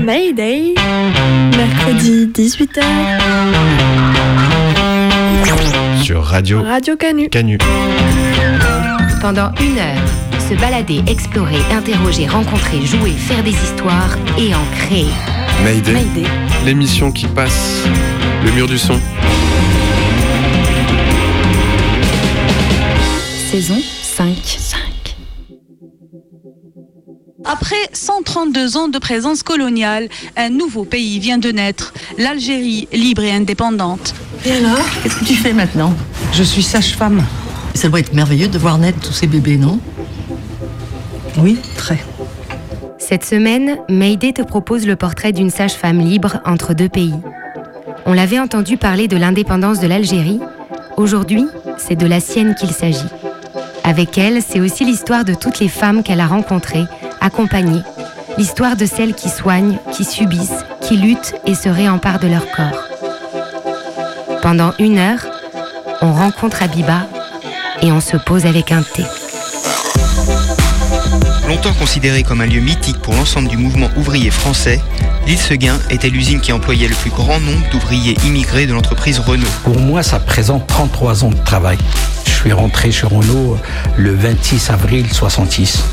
Mayday, mercredi 18h, Sur Radio Radio Canu. Canu. Pendant une heure, se balader, explorer, interroger, rencontrer, jouer, faire des histoires et en créer. Mayday. Mayday. L'émission qui passe le mur du son. Saison 5. Après 132 ans de présence coloniale, un nouveau pays vient de naître, l'Algérie libre et indépendante. Et alors? Qu'est-ce que tu fais maintenant? Je suis sage-femme. Ça doit être merveilleux de voir naître tous ces bébés, non? Oui, très. Cette semaine, Mayday te propose le portrait d'une sage-femme libre entre deux pays. On l'avait entendu parler de l'indépendance de l'Algérie. Aujourd'hui, c'est de la sienne qu'il s'agit. Avec elle, c'est aussi l'histoire de toutes les femmes qu'elle a rencontrées, accompagnées. L'histoire de celles qui soignent, qui subissent, qui luttent et se réemparent de leur corps. Pendant une heure, on rencontre Abiba et on se pose avec un thé. Longtemps considéré comme un lieu mythique pour l'ensemble du mouvement ouvrier français, l'île Seguin était l'usine qui employait le plus grand nombre d'ouvriers immigrés de l'entreprise Renault. Pour moi, ça présente 33 ans de travail. Je suis rentré chez Renault le 26 avril 66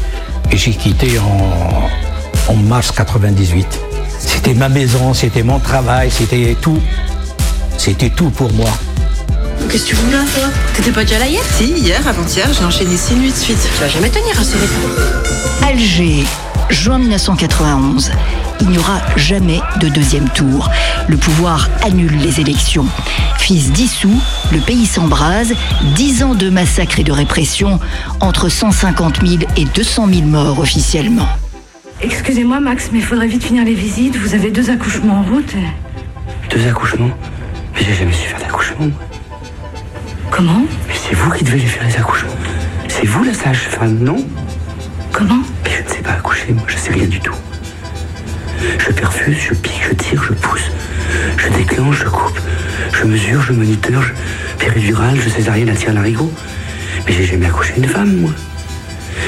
et j'ai quitté en, en mars 98. C'était ma maison, c'était mon travail, c'était tout. C'était tout pour moi. Qu'est-ce que tu là, toi? T'étais pas déjà là hier? Si, hier, avant-hier, j'ai enchaîné 6 nuits de suite. Tu vas jamais tenir à ce rythme. Alger, juin 1991. Il n'y aura jamais de deuxième tour. Le pouvoir annule les élections. Fils dissous, le pays s'embrase. Dix ans de massacres et de répression, entre 150 000 et 200 000 morts officiellement. Excusez-moi Max, mais il faudrait vite finir les visites. Vous avez deux accouchements en route. Deux accouchements? Mais j'ai jamais su faire d'accouchement. moi. Comment? Mais c'est vous qui devez les faire les accouchements. C'est vous la sage-femme, non? Comment? Sais pas accoucher, moi, je sais rien du tout. Je perfuse, je pique, je tire, je pousse, je déclenche, je coupe, je mesure, je moniteur, je péridurale, je césarienne à tir larigot. Mais j'ai jamais accouché une femme, moi.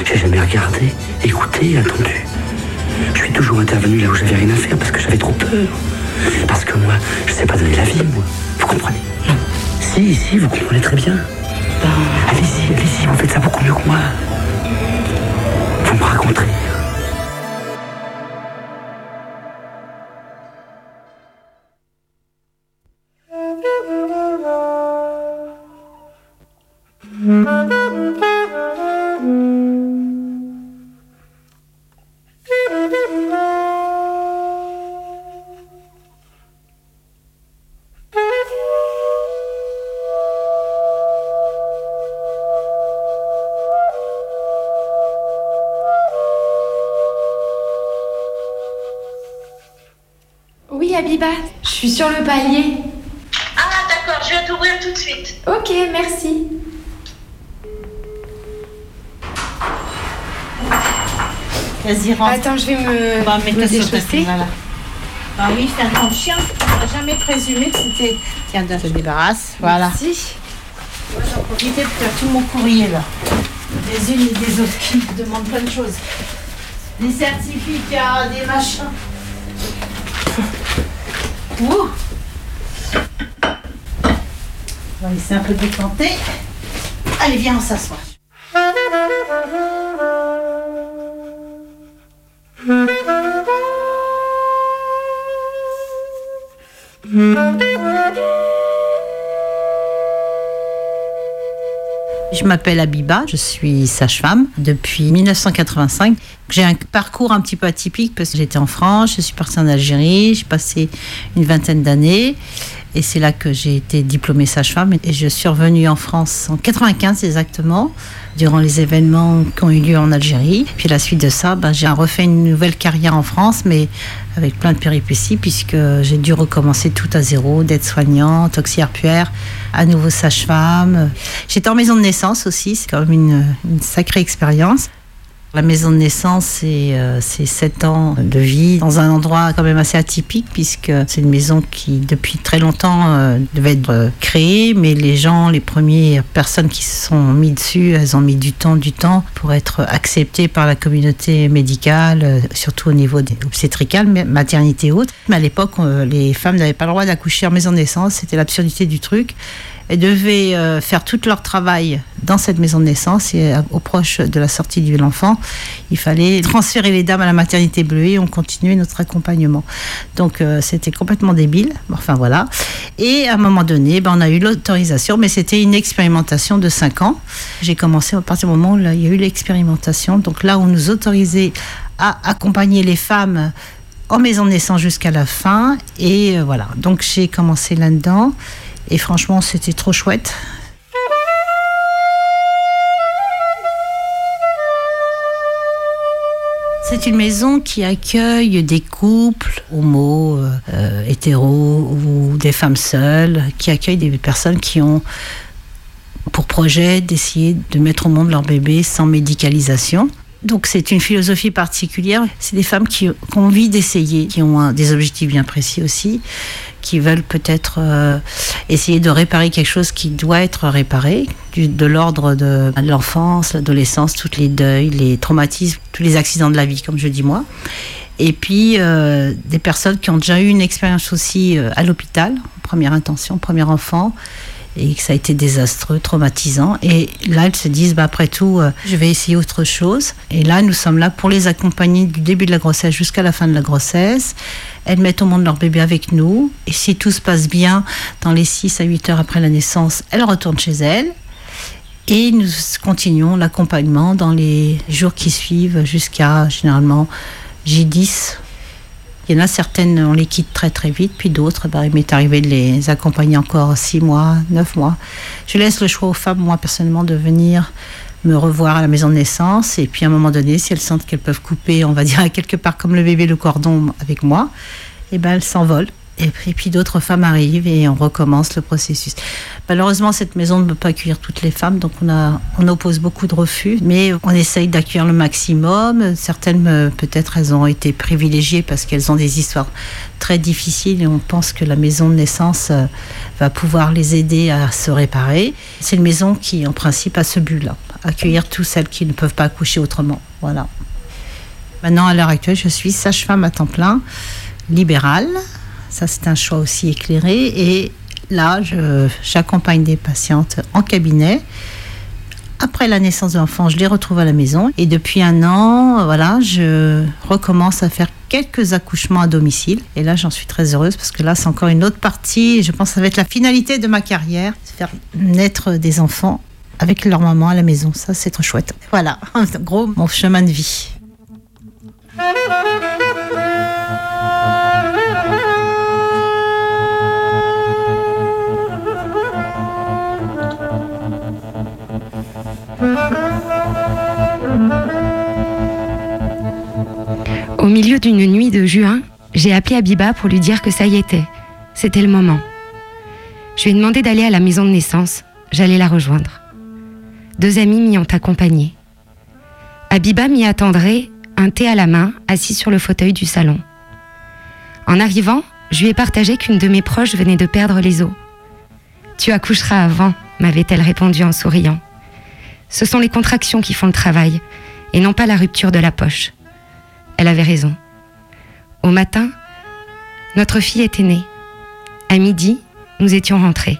J'ai jamais regardé, écouté, attendu. Je suis toujours intervenu là où j'avais rien à faire parce que j'avais trop peur. Parce que moi, je sais pas donner la vie, moi. Vous comprenez? Non. Si, si, vous comprenez très bien. Allez-y, allez-y, vous faites ça beaucoup mieux que moi. Vous me raconterez. Sur le palier. Ah, d'accord, je vais t'ouvrir tout de suite. Ok, merci. Vas-y, rentre. Attends, je vais me, On va mettre me sur ta voilà. Ah oui, c'est un grand chien. On n'a jamais présumé que c'était. Tiens, de se débarrasse. Voilà. Merci. Moi, j'en profitais de faire tout mon courrier là. Des unes et des autres qui me demandent plein de choses. Des certificats, des machins. Ouh. On va laisser un peu décanter. Allez, viens, on s'assoit. Je m'appelle Abiba, je suis sage-femme depuis 1985. J'ai un parcours un petit peu atypique parce que j'étais en France, je suis partie en Algérie, j'ai passé une vingtaine d'années et c'est là que j'ai été diplômée sage-femme et je suis revenue en France en 95 exactement durant les événements qui ont eu lieu en Algérie. Puis à la suite de ça, ben, j'ai refait une nouvelle carrière en France, mais avec plein de péripéties, puisque j'ai dû recommencer tout à zéro, d'être soignante, auxiliaire à nouveau sage-femme. J'étais en maison de naissance aussi, c'est quand même une sacrée expérience. La maison de naissance, c'est euh, c'est sept ans de vie dans un endroit quand même assez atypique, puisque c'est une maison qui, depuis très longtemps, euh, devait être euh, créée, mais les gens, les premières personnes qui se sont mis dessus, elles ont mis du temps, du temps pour être acceptées par la communauté médicale, euh, surtout au niveau des obstétricales, maternité haute. Mais à l'époque, euh, les femmes n'avaient pas le droit d'accoucher en maison de naissance, c'était l'absurdité du truc. Elles devaient euh, faire tout leur travail dans cette maison de naissance et euh, au proche de la sortie de l'enfant, il fallait transférer les dames à la maternité bleue et on continuait notre accompagnement. Donc euh, c'était complètement débile. Enfin voilà. Et à un moment donné, ben, on a eu l'autorisation, mais c'était une expérimentation de 5 ans. J'ai commencé à partir du moment où il y a eu l'expérimentation. Donc là, on nous autorisait à accompagner les femmes en maison de naissance jusqu'à la fin. Et voilà. Donc j'ai commencé là-dedans. Et franchement, c'était trop chouette. C'est une maison qui accueille des couples homo, euh, hétéros ou des femmes seules, qui accueille des personnes qui ont pour projet d'essayer de mettre au monde leur bébé sans médicalisation. Donc c'est une philosophie particulière. C'est des femmes qui, ont envie d'essayer, qui ont des objectifs bien précis aussi, qui veulent peut-être euh, essayer de réparer quelque chose qui doit être réparé, de l'ordre de l'enfance, l'adolescence, tous les deuils, les traumatismes, tous les accidents de la vie, comme je dis moi. Et puis euh, des personnes qui ont déjà eu une expérience aussi euh, à l'hôpital, première intention, premier enfant, et que ça a été désastreux, traumatisant. Et là, elles se disent, bah, après tout, euh, je vais essayer autre chose. Et là, nous sommes là pour les accompagner du début de la grossesse jusqu'à la fin de la grossesse. Elles mettent au monde leur bébé avec nous. Et si tout se passe bien, dans les 6 à 8 heures après la naissance, elles retournent chez elles. Et nous continuons l'accompagnement dans les jours qui suivent jusqu'à généralement J10. Il y en a certaines, on les quitte très très vite, puis d'autres, bah, il m'est arrivé de les accompagner encore 6 mois, 9 mois. Je laisse le choix aux femmes, moi personnellement, de venir me revoir à la maison de naissance. Et puis à un moment donné, si elles sentent qu'elles peuvent couper, on va dire quelque part comme le bébé le cordon avec moi, et ben elles s'envolent. Et puis, d'autres femmes arrivent et on recommence le processus. Malheureusement, cette maison ne peut pas accueillir toutes les femmes, donc on, a, on oppose beaucoup de refus, mais on essaye d'accueillir le maximum. Certaines, euh, peut-être, elles ont été privilégiées parce qu'elles ont des histoires très difficiles et on pense que la maison de naissance euh, va pouvoir les aider à se réparer. C'est une maison qui, en principe, a ce but-là, accueillir toutes celles qui ne peuvent pas accoucher autrement. Voilà. Maintenant, à l'heure actuelle, je suis sage-femme à temps plein, libérale. Ça, c'est un choix aussi éclairé. Et là, j'accompagne des patientes en cabinet. Après la naissance de l'enfant, je les retrouve à la maison. Et depuis un an, voilà, je recommence à faire quelques accouchements à domicile. Et là, j'en suis très heureuse parce que là, c'est encore une autre partie. Je pense que ça va être la finalité de ma carrière, faire naître des enfants avec leur maman à la maison. Ça, c'est trop chouette. Voilà, en gros, mon chemin de vie. Au milieu d'une nuit de juin, j'ai appelé Abiba pour lui dire que ça y était. C'était le moment. Je lui ai demandé d'aller à la maison de naissance. J'allais la rejoindre. Deux amis m'y ont accompagnée. Abiba m'y attendrait, un thé à la main, assis sur le fauteuil du salon. En arrivant, je lui ai partagé qu'une de mes proches venait de perdre les os. Tu accoucheras avant, m'avait-elle répondu en souriant. Ce sont les contractions qui font le travail, et non pas la rupture de la poche. Elle avait raison. Au matin, notre fille était née. À midi, nous étions rentrés.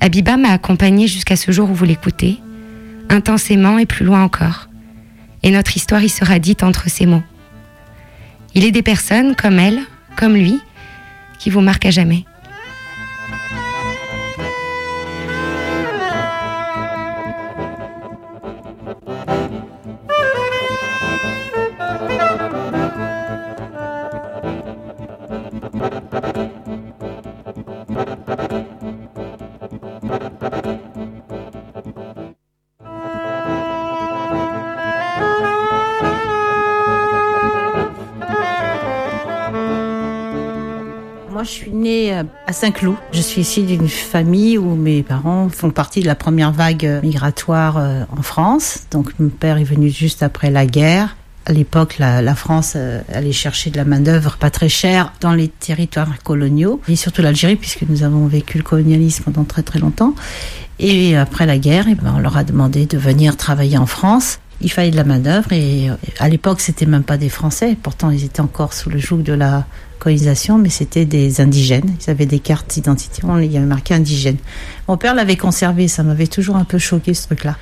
Abiba m'a accompagnée jusqu'à ce jour où vous l'écoutez, intensément et plus loin encore. Et notre histoire y sera dite entre ces mots. Il est des personnes comme elle, comme lui, qui vous marquent à jamais. Saint-Cloud. Je suis issue d'une famille où mes parents font partie de la première vague migratoire euh, en France. Donc mon père est venu juste après la guerre. À l'époque, la, la France euh, allait chercher de la main-d'œuvre pas très chère dans les territoires coloniaux, et surtout l'Algérie, puisque nous avons vécu le colonialisme pendant très très longtemps. Et après la guerre, eh ben, on leur a demandé de venir travailler en France. Il fallait de la main-d'œuvre, et euh, à l'époque, c'était même pas des Français. Pourtant, ils étaient encore sous le joug de la colonisation, mais c'était des indigènes. Ils avaient des cartes d'identité, il y avait marqué indigène. Mon père l'avait conservé, ça m'avait toujours un peu choqué ce truc-là.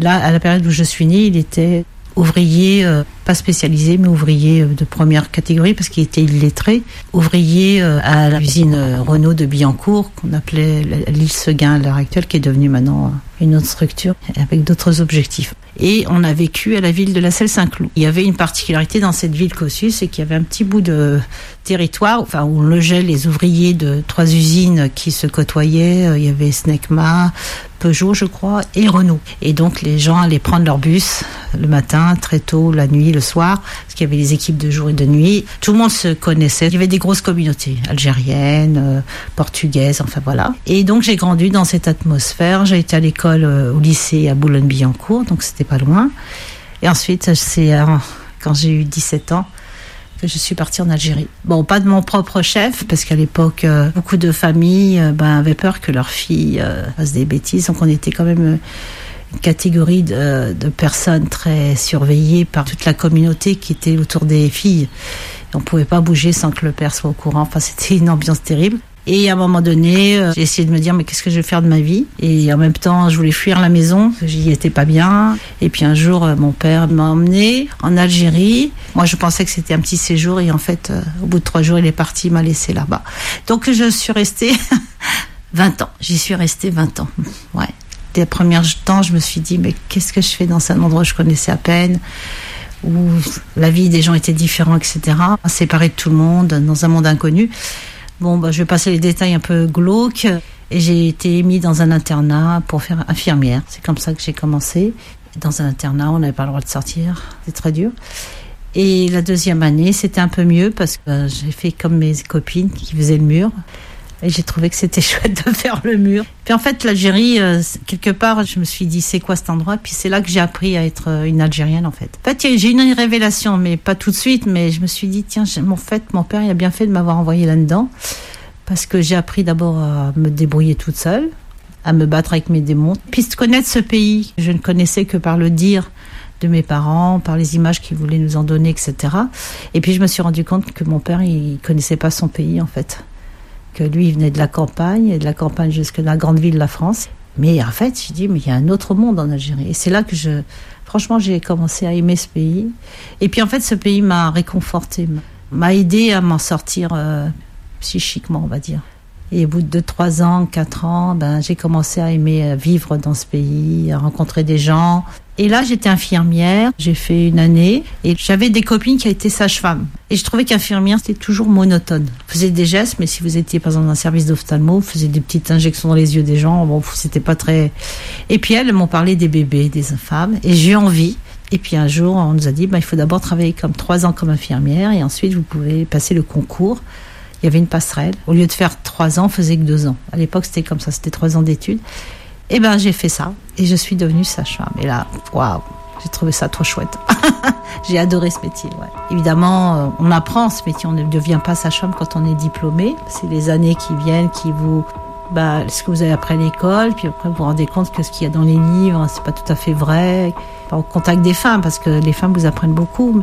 Là, à la période où je suis née, il était ouvrier, euh, pas spécialisé, mais ouvrier euh, de première catégorie parce qu'il était illettré. Ouvrier euh, à l'usine euh, Renault de Billancourt, qu'on appelait la- l'île Seguin à l'heure actuelle, qui est devenue maintenant une autre structure avec d'autres objectifs. Et on a vécu à la ville de la Selle-Saint-Cloud. Il y avait une particularité dans cette ville Cossus, c'est qu'il y avait un petit bout de territoire, enfin où on logeait les ouvriers de trois usines qui se côtoyaient. Euh, Il y avait Snecma, Peugeot, je crois, et Renault. Et donc les gens allaient prendre leur bus le matin, très tôt, la nuit, le soir, parce qu'il y avait les équipes de jour et de nuit. Tout le monde se connaissait. Il y avait des grosses communautés algériennes, euh, portugaises, enfin voilà. Et donc j'ai grandi dans cette atmosphère. J'ai été à l'école, euh, au lycée à Boulogne-Billancourt, donc c'était pas loin. Et ensuite, c'est quand j'ai eu 17 ans je suis partie en Algérie. Bon, pas de mon propre chef, parce qu'à l'époque, euh, beaucoup de familles euh, ben, avaient peur que leurs filles euh, fassent des bêtises. Donc on était quand même une catégorie de, personnes très surveillées par toute la communauté qui était autour des filles. On pouvait pas bouger sans que le père soit au courant. Enfin, c'était une ambiance terrible. Et à un moment donné, euh, j'ai essayé de me dire mais qu'est-ce que je vais faire de ma vie? Et en même temps, je voulais fuir la maison, j'y étais pas bien. Et puis un jour, euh, mon père m'a emmené en Algérie. Moi, je pensais que c'était un petit séjour et en fait, euh, au bout de trois jours, il est parti, il m'a laissé là-bas. Donc je suis restée 20 ans. J'y suis restée 20 ans. Ouais. Dès le premier temps, je me suis dit mais qu'est-ce que je fais dans un endroit que je connaissais à peine où la vie des gens était différente, etc. Séparé de tout le monde, dans un monde inconnu. Bon, bah, je vais passer les détails un peu glauques. Et j'ai été mis dans un internat pour faire infirmière. C'est comme ça que j'ai commencé. Dans un internat, on n'avait pas le droit de sortir. C'est très dur. Et la deuxième année, c'était un peu mieux parce que euh, j'ai fait comme mes copines qui faisaient le mur. Et j'ai trouvé que c'était chouette de faire le mur. Puis en fait, l'Algérie, euh, quelque part, je me suis dit, c'est quoi cet endroit? Puis c'est là que j'ai appris à être euh, une Algérienne, en fait. En fait, j'ai eu une révélation, mais pas tout de suite, mais je me suis dit, tiens, mon père, il a bien fait de m'avoir envoyé là-dedans. Parce que j'ai appris d'abord à me débrouiller toute seule, à me battre avec mes démons. Puis de connaître ce pays, je ne connaissais que par le dire de mes parents, par les images qu'ils voulaient nous en donner, etc. Et puis je me suis rendu compte que mon père, il connaissait pas son pays, en fait que lui, venait de la campagne, et de la campagne jusque dans la grande ville de la France. Mais en fait, je dis, mais il y a un autre monde en Algérie. Et c'est là que je, franchement, j'ai commencé à aimer ce pays. Et puis en fait, ce pays m'a réconforté, m'a aidé à m'en sortir euh, psychiquement, on va dire. Et au bout de 3 ans, 4 ans, ben, j'ai commencé à aimer euh, vivre dans ce pays, à rencontrer des gens. Et là, j'étais infirmière, j'ai fait une année, et j'avais des copines qui étaient sages-femmes. Et je trouvais qu'infirmière, c'était toujours monotone. Vous faisiez des gestes, mais si vous étiez, par exemple, dans un service d'ophtalmo, vous faisiez des petites injections dans les yeux des gens, bon, c'était pas très... Et puis elles m'ont parlé des bébés, des femmes, et j'ai envie. Et puis un jour, on nous a dit, bah, il faut d'abord travailler comme trois ans comme infirmière, et ensuite vous pouvez passer le concours. Il y avait une passerelle. Au lieu de faire trois ans, on faisait que deux ans. À l'époque, c'était comme ça, c'était trois ans d'études. Et ben, j'ai fait ça, et je suis devenue sage-femme. Et là, waouh, j'ai trouvé ça trop chouette. j'ai adoré ce métier. Ouais. Évidemment, euh, on apprend ce métier, on ne devient pas sage-femme quand on est diplômé. C'est les années qui viennent qui vous bah, ce que vous avez appris à l'école, puis après vous vous rendez compte que ce qu'il y a dans les livres, c'est pas tout à fait vrai. Au contact des femmes, parce que les femmes vous apprennent beaucoup.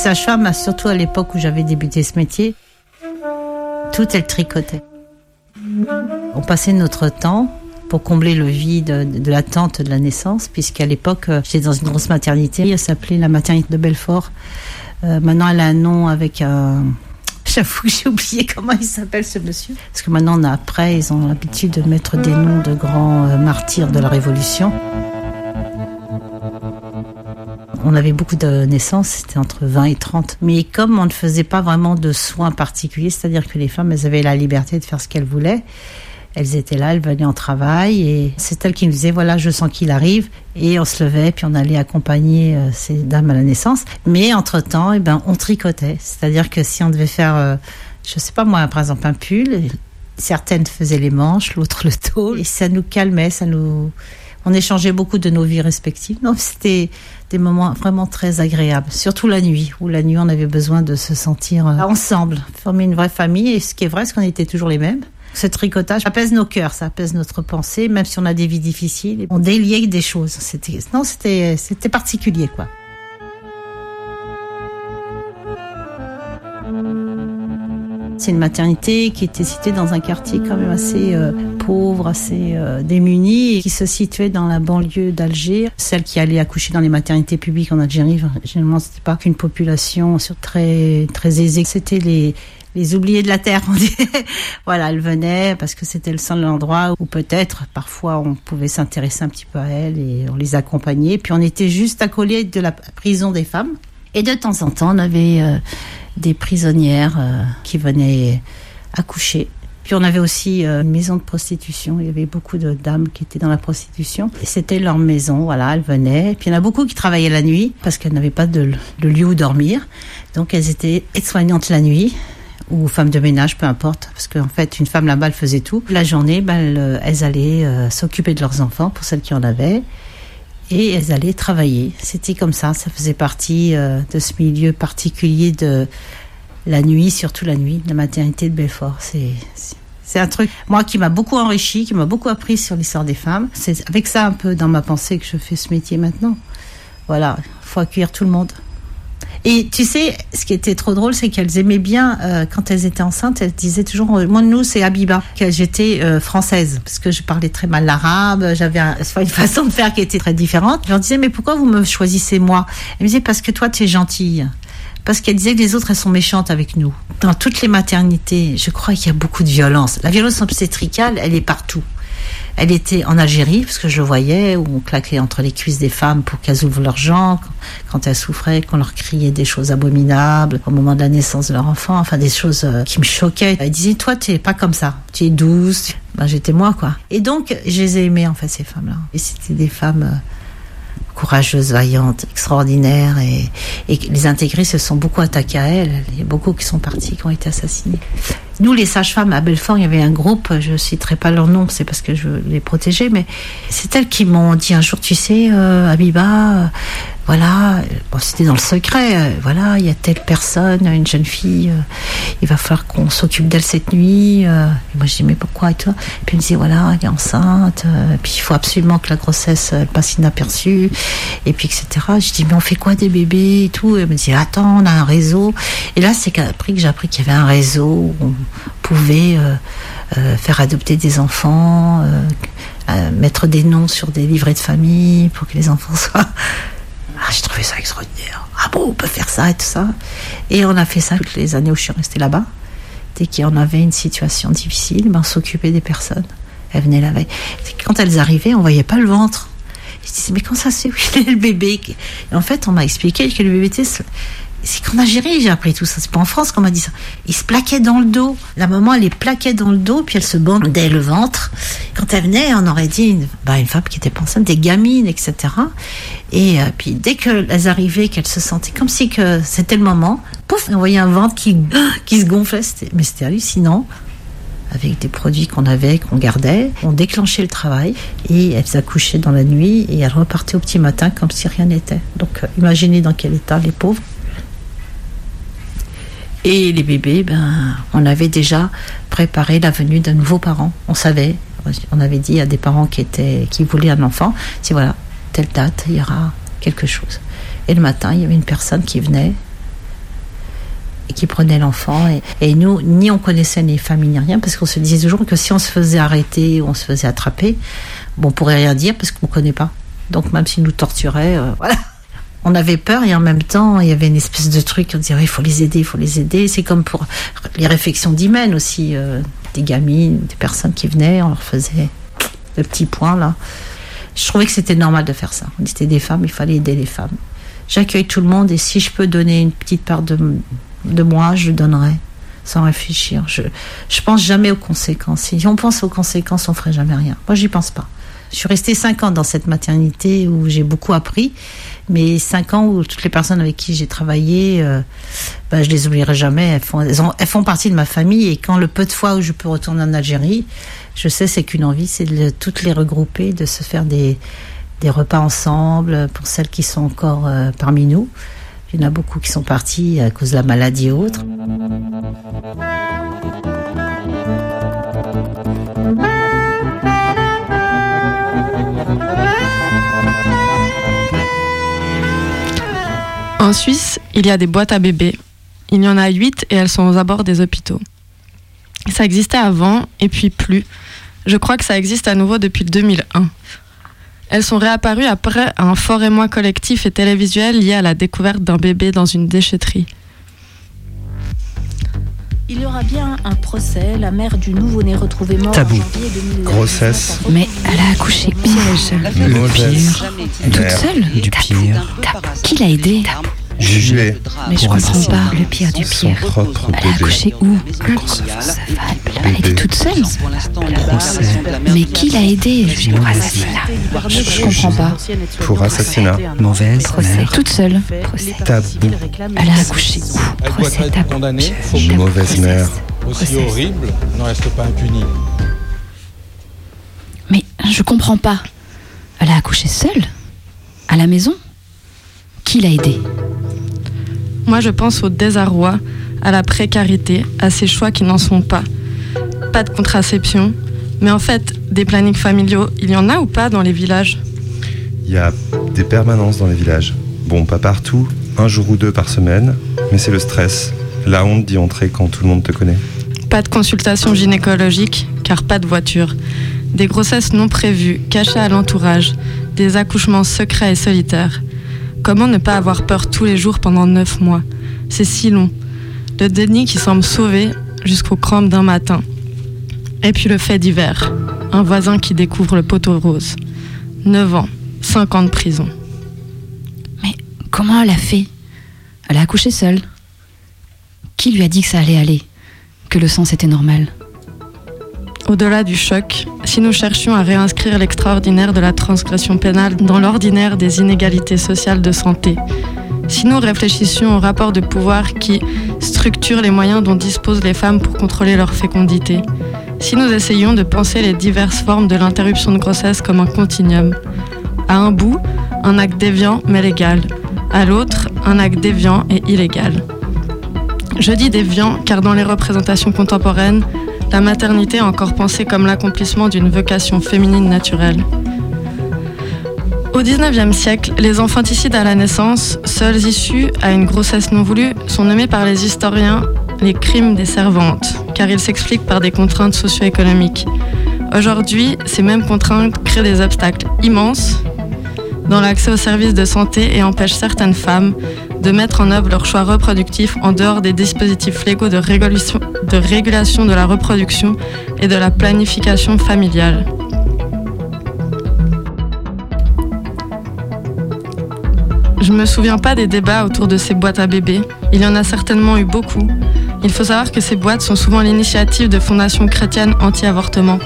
Sages-femmes, surtout à l'époque où j'avais débuté ce métier, tout elles tricotaient. On passait notre temps pour combler le vide de l'attente de la naissance, puisqu'à l'époque, euh, j'étais dans une grosse maternité. Elle s'appelait la maternité de Belfort. Euh, maintenant, elle a un nom avec un. J'avoue que j'ai oublié comment il s'appelle ce monsieur. Parce que maintenant, on a, après, ils ont l'habitude de mettre des noms de grands euh, martyrs de la Révolution. On avait beaucoup de naissances, c'était entre 20 et 30. Mais comme on ne faisait pas vraiment de soins particuliers, c'est-à-dire que les femmes, elles avaient la liberté de faire ce qu'elles voulaient, elles étaient là, elles venaient en travail et c'est elles qui nous disaient voilà, je sens qu'il arrive et on se levait puis on allait accompagner euh, ces dames à la naissance. Mais entre-temps, eh ben on tricotait, c'est-à-dire que si on devait faire euh, je sais pas moi par exemple un pull, certaines faisaient les manches, l'autre le dos et ça nous calmait, ça nous on échangeait beaucoup de nos vies respectives. Non, c'était des moments vraiment très agréables, surtout la nuit, où la nuit on avait besoin de se sentir euh, ensemble, former une vraie famille. Et ce qui est vrai, c'est qu'on était toujours les mêmes. Ce tricotage apaise nos cœurs, ça apaise notre pensée, même si on a des vies difficiles. On déliait des choses. C'était, non, c'était, c'était particulier, quoi. C'est une maternité qui était située dans un quartier quand même assez euh, pauvre, assez euh, démuni, qui se situait dans la banlieue d'Alger. Celle qui allait accoucher dans les maternités publiques en Algérie, généralement, c'était pas qu'une population très très aisée. C'était les les oubliés de la terre, voilà, elle venait parce que c'était le seul endroit où peut-être parfois on pouvait s'intéresser un petit peu à elle et on les accompagnait. Puis on était juste coller de la prison des femmes. Et de temps en temps, on avait euh, des prisonnières euh, qui venaient accoucher. Puis on avait aussi euh, une maison de prostitution. Il y avait beaucoup de dames qui étaient dans la prostitution. C'était leur maison, voilà, elles venaient. Puis il y en a beaucoup qui travaillaient la nuit parce qu'elles n'avaient pas de, lieu où dormir. Donc elles étaient aides-soignantes la nuit ou femmes de ménage, peu importe, parce qu'en fait, une femme là-bas, elle faisait tout. La journée, ben, elles, allaient s'occuper de leurs enfants, pour celles qui en avaient, et elles allaient travailler. C'était comme ça, ça faisait partie euh, de ce milieu particulier de la nuit, surtout la nuit, la maternité de Belfort. C'est c'est un truc, moi, qui m'a beaucoup enrichi, qui m'a beaucoup appris sur l'histoire des femmes. C'est avec ça un peu dans ma pensée que je fais ce métier maintenant. Voilà, faut accueillir tout le monde. Et tu sais, ce qui était trop drôle, c'est qu'elles aimaient bien, euh, quand elles étaient enceintes, elles disaient toujours, euh, moi, nous, c'est Habiba, que j'étais euh, française, parce que je parlais très mal l'arabe, j'avais un, une façon de faire qui était très différente. Je leur disais, mais pourquoi vous me choisissez moi? Elles me disaient, parce que toi, tu es gentille. Parce qu'elle disait que les autres, elles sont méchantes avec nous. Dans toutes les maternités, je crois qu'il y a beaucoup de violence. La violence obstétricale, elle est partout. Elle était en Algérie, parce que je voyais, où on claquait entre les cuisses des femmes pour qu'elles ouvrent leurs jambes, quand elles souffraient, qu'on leur criait des choses abominables au moment de la naissance de leur enfant, enfin des choses euh, qui me choquaient. Elle disait, toi, tu es pas comme ça, tu es douce. Ben, j'étais moi, quoi. Et donc, je les ai aimées, en fait, ces femmes-là. Et c'était des femmes euh, courageuses, vaillantes, extraordinaires. Et, et les intégrés se sont beaucoup attaqués à elles. Il y a beaucoup qui sont partis, qui ont été assassinés. Nous, les sages-femmes à Belfort, il y avait un groupe, je citerai pas leur nom, c'est parce que je les protégeais, mais c'est elles qui m'ont dit un jour, tu sais, euh, Abiba, voilà, c'était dans le secret, euh, voilà, il y a telle personne, une jeune fille, euh, il va falloir qu'on s'occupe d'elle cette nuit. euh. Et moi, je dis, mais pourquoi et toi? Et puis, elle me dit, voilà, elle est enceinte, et puis il faut absolument que la grossesse passe inaperçue, et puis etc. Je dis, mais on fait quoi des bébés et tout? Et elle me dit, attends, on a un réseau. Et là, c'est qu'après que j'ai appris qu'il y avait un réseau où on pouvait faire adopter des enfants, mettre des noms sur des livrets de famille pour que les enfants soient. Ah, j'ai trouvé ça extraordinaire. Ah bon, on peut faire ça et tout ça. Et on a fait ça toutes les années où je suis restée là-bas. Dès qu'on avait une situation difficile, ben, on s'occupait des personnes. Elles venaient la veille. C'est Quand elles arrivaient, on voyait pas le ventre. Je disais, mais comment ça fait Où est le bébé? Et en fait, on m'a expliqué que le bébé était. C'est qu'en Algérie, j'ai appris tout ça. C'est pas en France qu'on m'a dit ça. Il se plaquait dans le dos. La maman, elle les plaquait dans le dos, puis elle se bandait le ventre. Quand elle venait, on aurait dit une, bah, une femme qui était enceinte, des gamines, etc. Et euh, puis dès qu'elles arrivaient, qu'elles se sentaient comme si que c'était le moment, pouf, on voyait un ventre qui, qui se gonflait. Mais c'était hallucinant avec des produits qu'on avait, qu'on gardait. On déclenchait le travail et elles accouchaient dans la nuit et elles repartaient au petit matin comme si rien n'était. Donc euh, imaginez dans quel état les pauvres. Et les bébés, ben, on avait déjà préparé la venue d'un nouveau parent. On savait, on avait dit à des parents qui étaient, qui voulaient un enfant, si voilà, telle date, il y aura quelque chose. Et le matin, il y avait une personne qui venait et qui prenait l'enfant. Et, nous, ni on connaissait les familles ni rien, parce qu'on se disait toujours que si on se faisait arrêter ou on se faisait attraper, bon, on pourrait rien dire parce qu'on ne connaît pas. Donc même s'ils nous torturaient, euh, voilà. On avait peur et en même temps, il y avait une espèce de truc, on disait, il faut les aider, il faut les aider. C'est comme pour les réflexions d'hymen aussi, euh, des gamines, des personnes qui venaient, on leur faisait le petit point là. Je trouvais que c'était normal de faire ça. On était des femmes, il fallait aider les femmes. J'accueille tout le monde et si je peux donner une petite part de, de moi, je donnerai sans réfléchir. Je, je pense jamais aux conséquences. Si on pense aux conséquences, on ferait jamais rien. Moi, j'y pense pas. Je suis restée cinq ans dans cette maternité où j'ai beaucoup appris, mais cinq ans où toutes les personnes avec qui j'ai travaillé, euh, ben, je les oublierai jamais. Elles font, partie de ma famille et quand le peu de fois où je peux retourner en Algérie, je sais c'est qu'une envie, c'est de toutes les regrouper, de se faire des, des repas ensemble pour celles qui sont encore euh, parmi nous. Il y en a beaucoup qui sont partis à cause de la maladie et autres. En Suisse, il y a des boîtes à bébés. Il y en a 8 et elles sont aux abords des hôpitaux. Ça existait avant et puis plus. Je crois que ça existe à nouveau depuis 2001. Elles sont réapparues après un fort émoi collectif et télévisuel lié à la découverte d'un bébé dans une déchetterie. Il y aura bien un procès. La mère du nouveau-né retrouvé mort Tabou. en janvier 2000. Grossesse. Mais elle a accouché piège. Le pire. Toute seule Du pire. Qui l'a aidée? Jugé. Mais je comprends pas. Le pire du Son pire. propre Elle a accouché où Elle était toute seule. Mais qui l'a aidée pour assassinat. Je comprends pas. Pour assassinat. Mauvaise Procès. Toute seule. Procès. Tabou. Elle a accouché où Elle doit Procès être tabou. mauvaise mère. aussi horrible ne reste pas impuni. Mais je comprends pas. Elle a accouché seule À la maison Qui l'a aidée? Moi, je pense au désarroi, à la précarité, à ces choix qui n'en sont pas. Pas de contraception, mais en fait, des plannings familiaux, il y en a ou pas dans les villages? Il y a des permanences dans les villages. Bon, pas partout, un jour ou deux par semaine, mais c'est le stress, la honte d'y entrer quand tout le monde te connaît. Pas de consultation gynécologique, car pas de voiture. Des grossesses non prévues, cachées à l'entourage. Des accouchements secrets et solitaires. Comment ne pas avoir peur tous les jours pendant neuf mois? C'est si long. Le déni qui semble sauver jusqu'aux crampes d'un matin. Et puis le fait divers. Un voisin qui découvre le poteau rose. 9 ans, 5 ans de prison. Comment elle a fait? Elle a accouché seule. Qui lui a dit que ça allait aller? Que le sang c'était normal? Au-delà du choc, si nous cherchions à réinscrire l'extraordinaire de la transgression pénale dans l'ordinaire des inégalités sociales de santé, si nous réfléchissions au rapport de pouvoir qui structure les moyens dont disposent les femmes pour contrôler leur fécondité, si nous essayions de penser les diverses formes de l'interruption de grossesse comme un continuum, à un bout, un acte déviant mais légal, à l'autre, un acte déviant et illégal. Je dis déviant car dans les représentations contemporaines, la maternité encore pensée comme l'accomplissement d'une vocation féminine naturelle. Au XIXe siècle, les infanticides à la naissance, seuls issus à une grossesse non voulue, sont nommés par les historiens les crimes des servantes, car ils s'expliquent par des contraintes socio-économiques. Aujourd'hui, ces mêmes contraintes créent des obstacles immenses dans l'accès aux services de santé et empêchent certaines femmes de mettre en œuvre leurs choix reproductifs en dehors des dispositifs légaux de régulation de, la reproduction et de la planification familiale. Je me souviens pas des débats autour de ces boîtes à bébés. Il y en a certainement eu beaucoup. Il faut savoir que ces boîtes sont souvent l'initiative de fondations chrétiennes anti-avortement,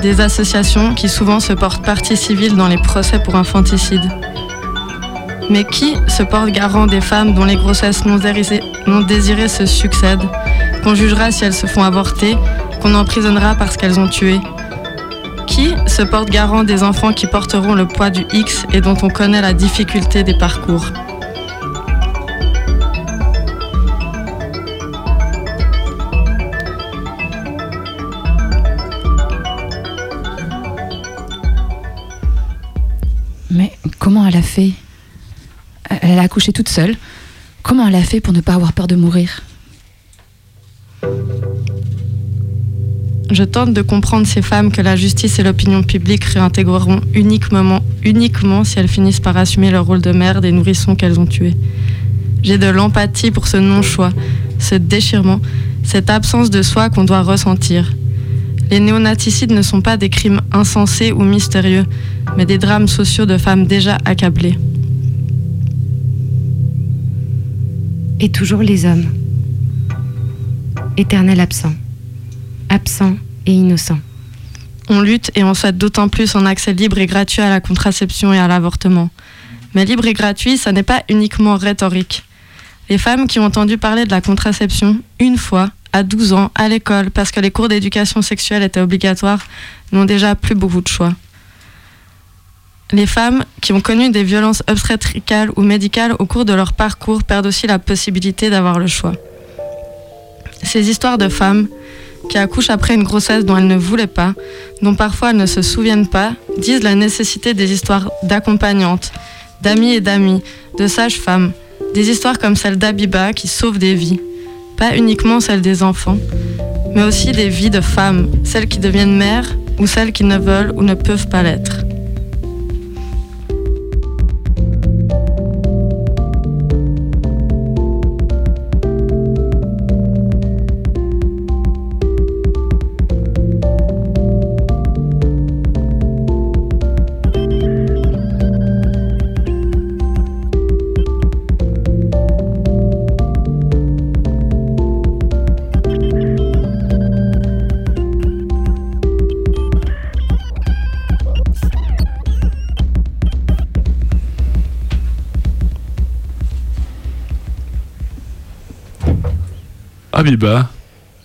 des associations qui souvent se portent partie civile dans les procès pour infanticide. Mais qui se porte garant des femmes dont les grossesses non désirées, se succèdent, qu'on jugera si elles se font avorter, qu'on emprisonnera parce qu'elles ont tué? Qui se porte garant des enfants qui porteront le poids du X et dont on connaît la difficulté des parcours? Comment elle a fait? Elle a accouché toute seule. Comment elle a fait pour ne pas avoir peur de mourir? Je tente de comprendre ces femmes que la justice et l'opinion publique réintégreront uniquement, uniquement si elles finissent par assumer leur rôle de mère des nourrissons qu'elles ont tués. J'ai de l'empathie pour ce non-choix, ce déchirement, cette absence de soi qu'on doit ressentir. Les néonaticides ne sont pas des crimes insensés ou mystérieux, mais des drames sociaux de femmes déjà accablées. Et toujours les hommes. Éternel absent. Absent et innocent. On lutte et on souhaite d'autant plus un accès libre et gratuit à la contraception et à l'avortement. Mais libre et gratuit, ça n'est pas uniquement rhétorique. Les femmes qui ont entendu parler de la contraception une fois, à 12 ans, à l'école, parce que les cours d'éducation sexuelle étaient obligatoires, n'ont déjà plus beaucoup de choix. Les femmes qui ont connu des violences obstétricales ou médicales au cours de leur parcours perdent aussi la possibilité d'avoir le choix. Ces histoires de femmes qui accouchent après une grossesse dont elles ne voulaient pas, dont parfois elles ne se souviennent pas, disent la nécessité des histoires d'accompagnantes, d'amis et d'amis, de sages-femmes, des histoires comme celle d'Abiba qui sauve des vies, pas uniquement celles des enfants, mais aussi des vies de femmes, celles qui deviennent mères ou celles qui ne veulent ou ne peuvent pas l'être.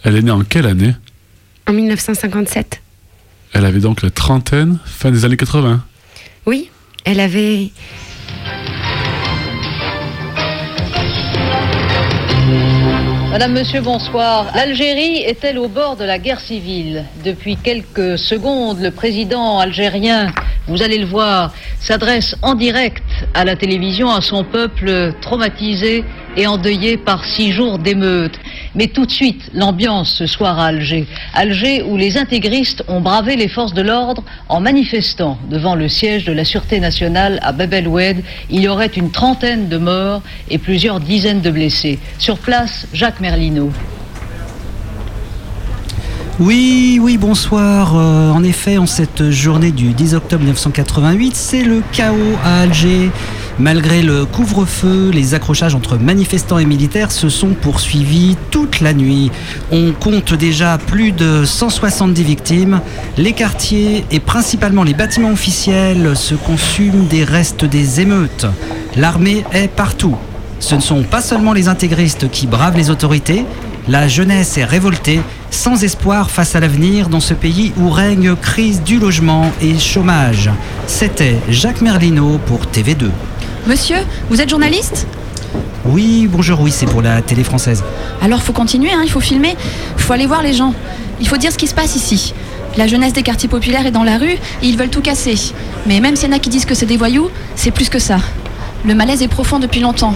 Elle est née en quelle année En 1957. Elle avait donc la trentaine, fin des années 80. Oui, elle avait... Madame, Monsieur, bonsoir. L'Algérie est-elle au bord de la guerre civile Depuis quelques secondes, le président algérien, vous allez le voir, s'adresse en direct à la télévision à son peuple traumatisé et endeuillé par six jours d'émeutes. Mais tout de suite, l'ambiance ce soir à Alger. Alger où les intégristes ont bravé les forces de l'ordre en manifestant devant le siège de la Sûreté nationale à Bab el Oued. Il y aurait une trentaine de morts et plusieurs dizaines de blessés. Sur place, Jacques Merlino. Oui, oui, bonsoir. Euh, en effet, en cette journée du 10 octobre 1988, c'est le chaos à Alger. Malgré le couvre-feu, les accrochages entre manifestants et militaires se sont poursuivis toute la nuit. On compte déjà plus de 170 victimes. Les quartiers et principalement les bâtiments officiels se consument des restes des émeutes. L'armée est partout. Ce ne sont pas seulement les intégristes qui bravent les autorités, la jeunesse est révoltée, sans espoir face à l'avenir dans ce pays où règne crise du logement et chômage. C'était Jacques Merlino pour TV2. Monsieur, vous êtes journaliste Oui, bonjour, oui, c'est pour la télé française. Alors faut continuer, hein, il faut filmer, il faut aller voir les gens. Il faut dire ce qui se passe ici. La jeunesse des quartiers populaires est dans la rue et ils veulent tout casser. Mais même s'il y en a qui disent que c'est des voyous, c'est plus que ça. Le malaise est profond depuis longtemps.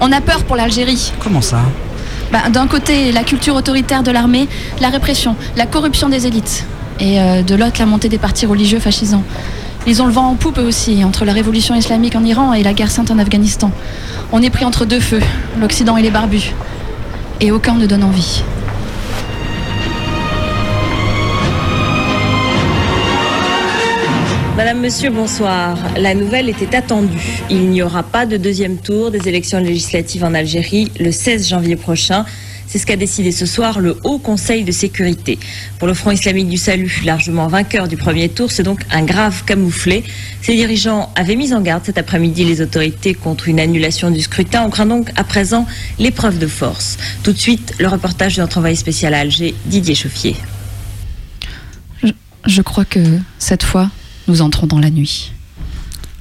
On a peur pour l'Algérie. Comment ça bah, D'un côté, la culture autoritaire de l'armée, la répression, la corruption des élites. Et euh, de l'autre, la montée des partis religieux fascisants. Ils ont le vent en poupe aussi, entre la révolution islamique en Iran et la guerre sainte en Afghanistan. On est pris entre deux feux, l'Occident et les barbus. Et aucun ne donne envie. Madame, Monsieur, bonsoir. La nouvelle était attendue. Il n'y aura pas de deuxième tour des élections législatives en Algérie le 16 janvier prochain. C'est ce qu'a décidé ce soir le Haut Conseil de sécurité. Pour le Front islamique du salut, largement vainqueur du premier tour, c'est donc un grave camouflet. Ses dirigeants avaient mis en garde cet après-midi les autorités contre une annulation du scrutin. On craint donc à présent l'épreuve de force. Tout de suite, le reportage de notre envoyé spécial à Alger, Didier Chauffier. Je, je crois que cette fois, nous entrons dans la nuit.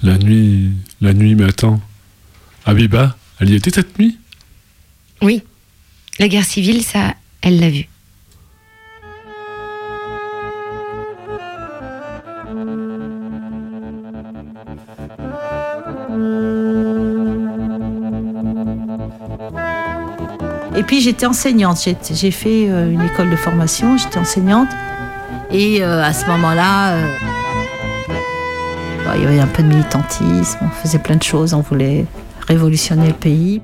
La nuit, la nuit, mais attends. Abiba, elle y était cette nuit? Oui. La guerre civile, ça, elle l'a vu. Et puis j'étais enseignante. J'ai- fait euh, une école de formation, j'étais enseignante. Et euh, à ce moment-là, euh, il y avait un peu de militantisme, on faisait plein de choses, on voulait révolutionner le pays.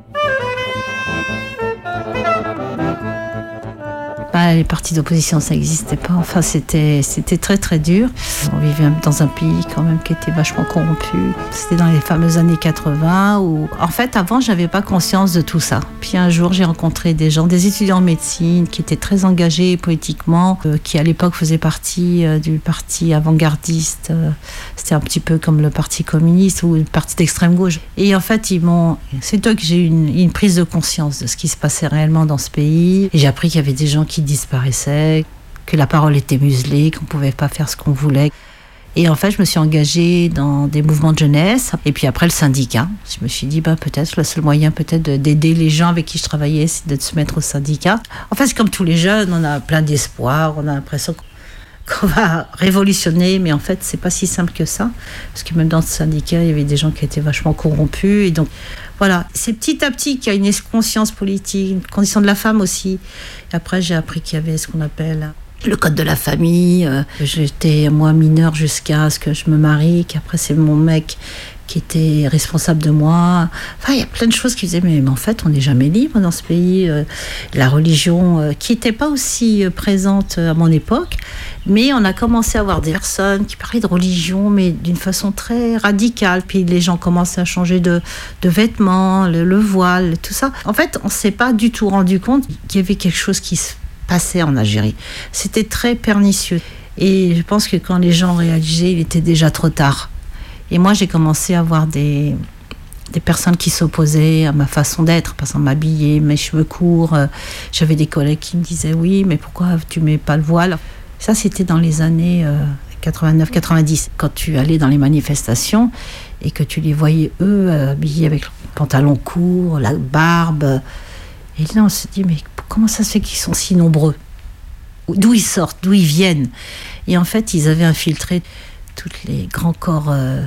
Les partis d'opposition, ça n'existait pas. Enfin, c'était, très très dur. On vivait dans un pays quand même qui était vachement corrompu. C'était dans les fameuses années 80 où, en fait, avant, j'avais pas conscience de tout ça. Puis un jour, j'ai rencontré des gens, des étudiants en médecine qui étaient très engagés politiquement, euh, qui à l'époque faisaient partie euh, du parti avant-gardiste. Euh, c'était un petit peu comme le parti communiste ou le parti d'extrême gauche. Et en fait, ils m'ont, c'est toi que j'ai eu une, une prise de conscience de ce qui se passait réellement dans ce pays. Et j'ai appris qu'il y avait des gens qui que la parole était muselée, qu'on pouvait pas faire ce qu'on voulait. Et en fait, je me suis engagée dans des mouvements de jeunesse. Et puis après, le syndicat. Je me suis dit, bah, peut-être, le seul moyen peut-être de- d'aider les gens avec qui je travaillais, c'est de se mettre au syndicat. En fait, c'est comme tous les jeunes, on a plein d'espoir, on a l'impression qu'on va révolutionner, mais en fait, c'est pas si simple que ça. Parce que même dans ce syndicat, il y avait des gens qui étaient vachement corrompus. Et donc, voilà, c'est petit à petit qu'il y a une conscience politique, une condition de la femme aussi. Après, j'ai appris qu'il y avait ce qu'on appelle le code de la famille. Euh, J'étais, moi, mineure jusqu'à ce que je me marie, qu'après, c'est mon mec qui était responsable de moi. Il y a plein de choses qui disaient, mais, en fait, on n'est jamais libre dans ce pays. Euh, La religion, euh, qui n'était pas aussi euh, présente à mon époque, mais on a commencé à voir des personnes qui parlaient de religion, mais d'une façon très radicale. Puis les gens commençaient à changer de, vêtements, le, le voile, tout ça. En fait, on ne s'est pas du tout rendu compte qu'il y avait quelque chose qui se passait en Algérie. C'était très pernicieux. Et je pense que quand les gens réalisaient, il était déjà trop tard. Et moi, j'ai commencé à voir des, des personnes qui s'opposaient à ma façon d'être, par exemple m'habiller, mes cheveux courts. Euh, J'avais des collègues qui me disaient oui, mais pourquoi tu mets pas le voile? Ça, c'était dans les années 89-90, quand tu allais dans les manifestations et que tu les voyais eux euh, habillés avec le pantalon court, la barbe. Et là, on se dit mais comment ça se fait qu'ils sont si nombreux? D'où ils sortent, d'où ils viennent? Et en fait, ils avaient infiltré tous les grands corps euh,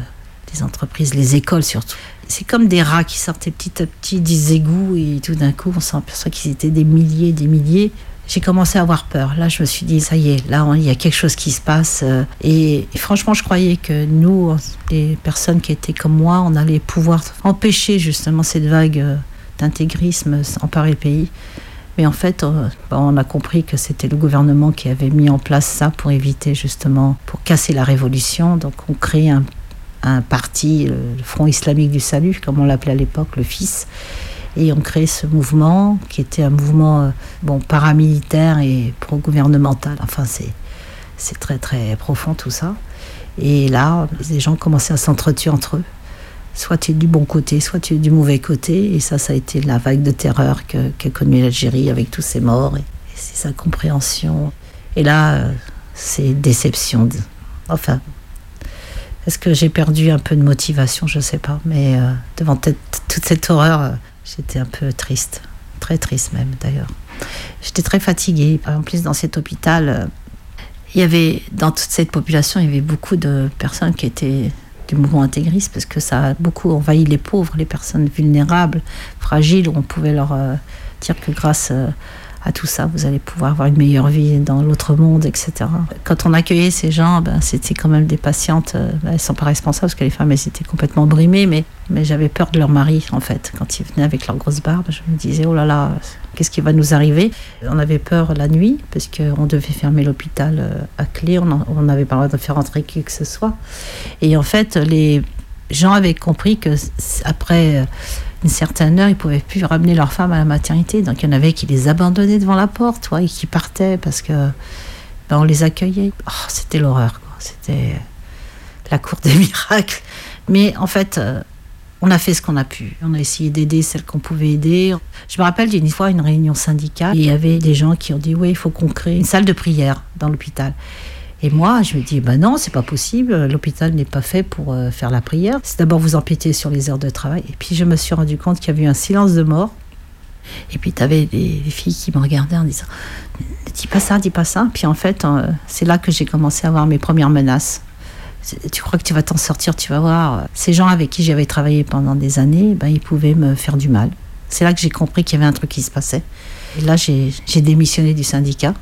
des entreprises, les écoles surtout. C'est comme des rats qui sortaient petit à petit des égouts et tout d'un coup, on s'aperçoit qu'ils étaient des milliers, des milliers. J'ai commencé à avoir peur. Là, je me suis dit, ça y est, là, il y a quelque chose qui se passe. euh, Et, franchement, je croyais que nous, les personnes qui étaient comme moi, on allait pouvoir empêcher justement cette vague euh, d'intégrisme emparer le pays. Mais en fait, bah, on a compris que c'était le gouvernement qui avait mis en place ça pour éviter justement, pour casser la révolution. Donc on crée un, un parti, le, Front islamique du salut, comme on l'appelait à l'époque, le FIS. Et on crée ce mouvement qui était un mouvement euh, bon, paramilitaire et pro-gouvernemental. Enfin, c'est, très très profond tout ça. Et là, les gens commençaient à s'entretuer entre eux. Soit tu es du bon côté, soit tu es du mauvais côté. Et ça, ça a été la vague de terreur qu'a connue l'Algérie avec tous ces morts et, et c'est sa compréhension. Et là, euh, c'est déception. Enfin, est-ce que j'ai perdu un peu de motivation Je sais pas. Mais euh, devant toute cette horreur, euh, j'étais un peu triste. Très triste même d'ailleurs. J'étais très fatiguée. En plus, dans cet hôpital, euh, il y avait, dans toute cette population, il y avait beaucoup de personnes qui étaient du mouvement intégriste parce que ça a beaucoup envahi les pauvres, les personnes vulnérables, fragiles, où on pouvait leur dire que grâce à tout ça, vous allez pouvoir avoir une meilleure vie dans l'autre monde, etc. Quand on accueillait ces gens, ben, c'était quand même des patientes, euh, ben, elles sont pas responsables parce que les femmes, étaient complètement brimées, mais, mais j'avais peur de leur mari, en fait. Quand ils venaient avec leur grosse barbe, je me disais, oh là là, qu'est-ce qui va nous arriver? On avait peur la nuit, parce qu'on devait fermer l'hôpital euh, à clé, on n'avait pas le droit de faire entrer qui que ce soit. Et en fait, les gens avaient compris que après euh, une certaine heure, ils pouvaient plus ramener leur femme à la maternité. Donc il y en avait qui les abandonnaient devant la porte, toi, et qui partaient parce que ben, on les accueillait. Oh, c'était l'horreur. C'était la cour des miracles. Mais en fait, euh, on a fait ce qu'on a pu. On a essayé d'aider celles qu'on pouvait aider. Je me rappelle d'une fois une réunion syndicale. Il y avait des gens qui ont dit oui, il faut qu'on crée une salle de prière dans l'hôpital. Et moi, je me dis, ben non, c'est pas possible. L'hôpital n'est pas fait pour euh, faire la prière. C'est d'abord vous empiéter sur les heures de travail. Et puis je me suis rendu compte qu'il y avait eu un silence de mort. Et puis tu avais des, filles qui me regardaient en disant, dis pas ça, dis pas ça. Puis en fait, euh, c'est là que j'ai commencé à avoir mes premières menaces. Tu crois que tu vas t'en sortir, tu vas voir. Ces gens avec qui j'avais travaillé pendant des années, ben, ils pouvaient me faire du mal. C'est là que j'ai compris qu'il y avait un truc qui se passait. Et là, j'ai démissionné du syndicat.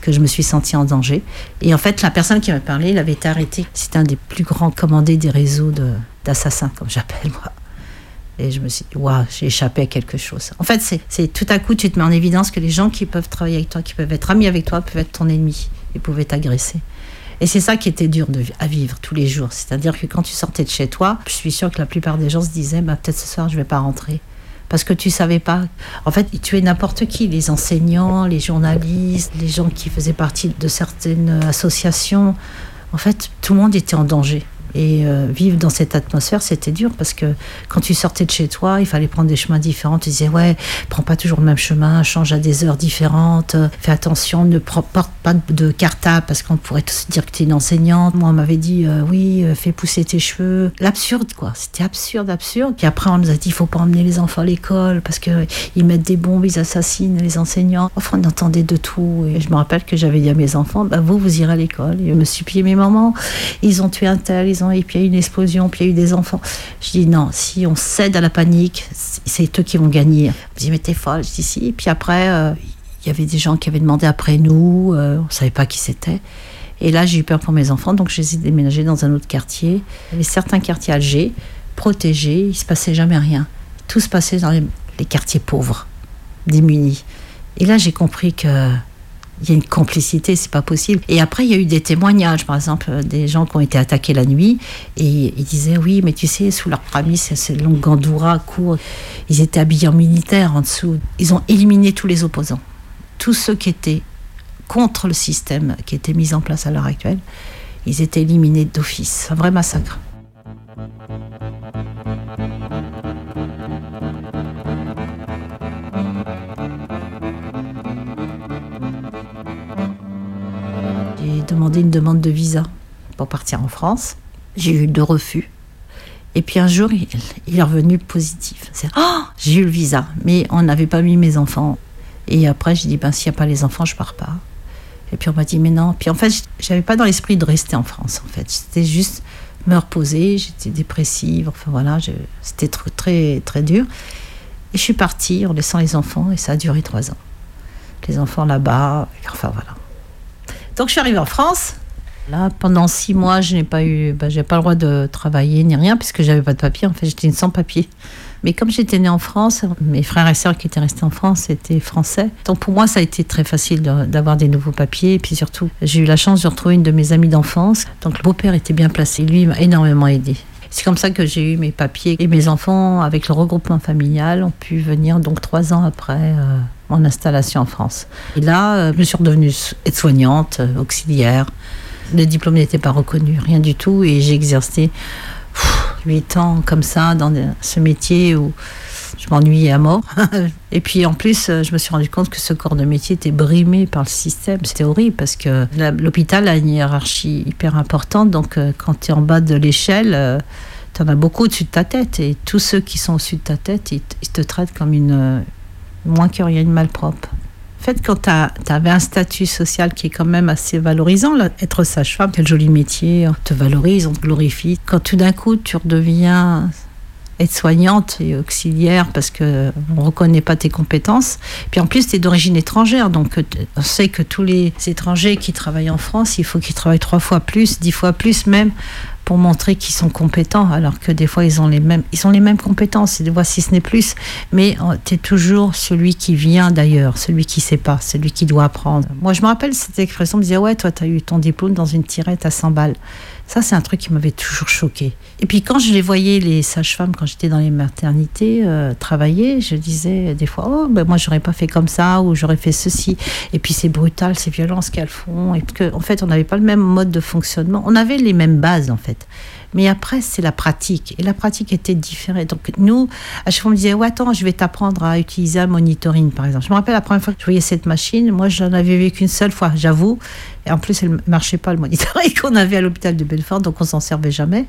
Que je me suis sentie en danger. Et en fait, la personne qui m'a parlé, il avait été arrêté. C'est un des plus grands commandés des réseaux d'assassins, comme j'appelle moi. Et je me suis dit, waouh, j'ai échappé à quelque chose. En fait, c'est- tout à coup, tu te mets en évidence que les gens qui peuvent travailler avec toi, qui peuvent être amis avec toi, peuvent être ton ennemi et pouvaient t'agresser. Et c'est ça qui était dur à vivre tous les jours. C'est-à-dire que quand tu sortais de chez toi, je suis sûre que la plupart des gens se disaient, bah, peut-être ce soir, je vais pas rentrer. Parce que tu savais pas. En fait, ils tuaient n'importe qui, les enseignants, les journalistes, les gens qui faisaient partie de certaines associations. En fait, tout le monde était en danger. Et euh, vivre dans cette atmosphère, c'était dur parce que quand tu sortais de chez toi, il fallait prendre des chemins différents. Tu disais, ouais, prends pas toujours le même chemin, change à des heures différentes, euh, fais attention, ne porte pas de cartable parce qu'on pourrait tous dire que tu es une enseignante. Moi, on m'avait dit, euh, oui, fais pousser tes cheveux. L'absurde, quoi. C'était absurde, absurde. Puis après, on nous a dit, il faut pas emmener les enfants à l'école parce que ils mettent des bombes, ils assassinent les enseignants. Enfin, on entendait de tout. Et je me rappelle que j'avais dit à mes enfants, bah, vous, vous irez à l'école. Je me suis pied, mes mamans, ils ont tué un tel, et puis il y a eu une explosion, puis il y a eu des enfants. Je dis, non, si on cède à la panique, c'est- eux qui vont gagner. Je dis, mais t'es folle. Je dis, si. Puis après, euh, il y avait des gens qui avaient demandé après nous, euh, on savait pas qui c'était. Et là, j'ai eu peur pour mes enfants, donc j'ai déménagé dans un autre quartier. Avait certains quartiers Alger, protégés, il se passait jamais rien. Tout se passait dans les, les quartiers pauvres, démunis. Et là, j'ai compris que il y a une complicité, c'est pas possible. Et après, il y a eu des témoignages, par exemple, euh, des gens qui ont été attaqués la nuit, et ils disaient oui, mais tu sais, sous leur pramis, c'est ces longues gandoura courts, ils étaient habillés en militaire en dessous. Ils ont éliminé tous les opposants, tous ceux qui étaient contre le système qui était mis en place à l'heure actuelle. Ils étaient éliminés d'office. Un vrai massacre. Demandé une demande de visa pour partir en France. J'ai eu deux refus. Et puis un jour, il, est revenu positif. C'est oh, j'ai eu le visa, mais on n'avait pas mis mes enfants. Et après, j'ai dit ben s'il n'y a pas les enfants, je pars pas. Et puis on m'a dit mais non. Puis en fait, j'avais pas dans l'esprit de rester en France. En fait, c'était juste me reposer. J'étais dépressive. Enfin voilà, c'était très très très dur. Et je suis partie en laissant les enfants et ça a duré trois ans. Les enfants là-bas. Enfin voilà. Donc je suis arrivée en France. Là, pendant six mois, je n'ai pas eu, bah, j'ai pas le droit de travailler ni rien puisque j'avais pas de papier. En fait, j'étais sans papier. Mais comme j'étais née en France, mes frères et sœurs qui étaient restés en France étaient français. Donc pour moi, ça a été très facile d'avoir des nouveaux papiers. Et puis surtout, j'ai eu la chance de retrouver une de mes amies d'enfance. Donc le beau-père était bien placé. Lui m'a énormément aidé. C'est comme ça que j'ai eu mes papiers et mes enfants, avec le regroupement familial, ont pu venir donc trois ans après euh, mon installation en France. Et là, euh, je suis redevenue aide-soignante, euh, auxiliaire. Le diplôme n'était pas reconnu, rien du tout, et j'ai exercé huit ans comme ça dans ce métier où je m'ennuyais à mort. Et puis en plus, euh, je me suis rendu compte que ce corps de métier était brimé par le système. C'était horrible parce que l'hôpital a une hiérarchie hyper importante. Donc euh, quand tu es en bas de l'échelle, tu en as beaucoup au-dessus de ta tête. Et tous ceux qui sont au-dessus de ta tête, ils, te traitent comme une. euh, moins que rien, une malpropre. En fait, quand tu avais un statut social qui est quand même assez valorisant, être sage-femme, quel joli métier, on te valorise, on te glorifie. Quand tout d'un coup, tu redeviens aide-soignante et auxiliaire parce que on reconnaît pas tes compétences. Puis en plus, tu es d'origine étrangère, donc euh, on sait que tous les étrangers qui travaillent en France, il faut qu'ils travaillent trois fois plus, dix fois plus même pour montrer qu'ils sont compétents, alors que des fois ils ont les mêmes, ils ont les mêmes compétences, des fois si ce n'est plus, mais tu es toujours celui qui vient d'ailleurs, celui qui sait pas, celui qui doit apprendre. Moi je me rappelle cette expression, on me disait ouais toi tu as eu ton diplôme dans une tirette à 100 balles. Ça c'est un truc qui m'avait toujours choqué. Et puis quand je les voyais les sages-femmes quand j'étais dans les maternités euh, travailler, je disais des fois oh ben moi j'aurais pas fait comme ça ou j'aurais fait ceci. Et puis c'est brutal, c'est violent ce qu'elles font et que en fait on n'avait pas le même mode de fonctionnement, on avait les mêmes bases en fait. Mais après, c'est la pratique. Et la pratique était différente. Donc, nous, à chaque fois, on me disait, ouais, attends, je vais t'apprendre à utiliser un monitoring, par exemple. Je me rappelle la première fois que je voyais cette machine, moi, j'en avais vu qu'une seule fois, j'avoue. Et en plus, elle ne marchait pas, le monitoring qu'on avait à l'hôpital de Belfort, donc on s'en servait jamais.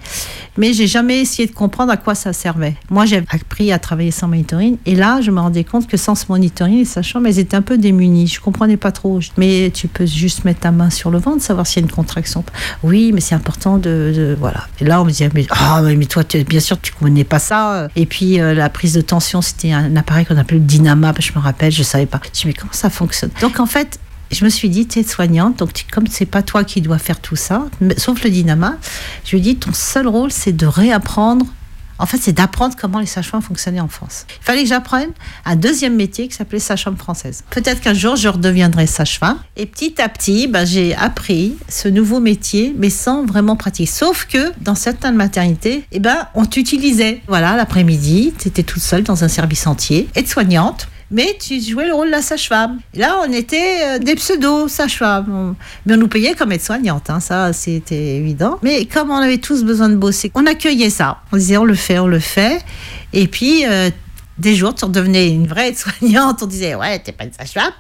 Mais j'ai jamais essayé de comprendre à quoi ça servait. Moi, j'ai appris à travailler sans monitoring. Et là, je me rendais compte que sans ce monitoring, les sages-femmes, elles étaient un peu démunies. Je comprenais pas trop. Mais tu peux juste mettre ta main sur le ventre, savoir s'il y a une contraction. Oui, mais c'est important de, de- Voilà. Et on me disait, mais, ah, mais toi, bien sûr, tu connais pas ça. Et puis, euh, la prise de tension, c'était un appareil qu'on appelait le Dynama. Je me rappelle, je savais pas. Je dis, mais comment ça fonctionne? Donc, en fait, je me suis dit, tu es soignante, donc comme c'est pas toi qui dois faire tout ça, sauf le dynama, je lui ai dit, ton seul rôle, c'est de réapprendre. En fait, c'est d'apprendre comment les sages-femmes fonctionnaient en France. Il fallait que j'apprenne un deuxième métier qui s'appelait sage-femme française. Peut-être qu'un jour, je redeviendrai sage-femme. Et petit à petit, ben, j'ai appris ce nouveau métier, mais sans vraiment pratiquer. Sauf que dans certaines maternités, eh ben, on t'utilisait. Voilà, l'après-midi, tu étais toute seule dans un service entier, aide-soignante. Mais tu jouais le rôle de la sage-femme. Là, on était euh, des pseudo-sages-femmes. Mais on nous payait comme aide-soignante, hein, ça c'était évident. Mais comme on avait tous besoin de bosser, on accueillait ça. On disait on le fait, on le fait. Et puis, euh, des jours, tu redevenais une vraie aide-soignante. On disait ouais, t'es pas une sage-femme.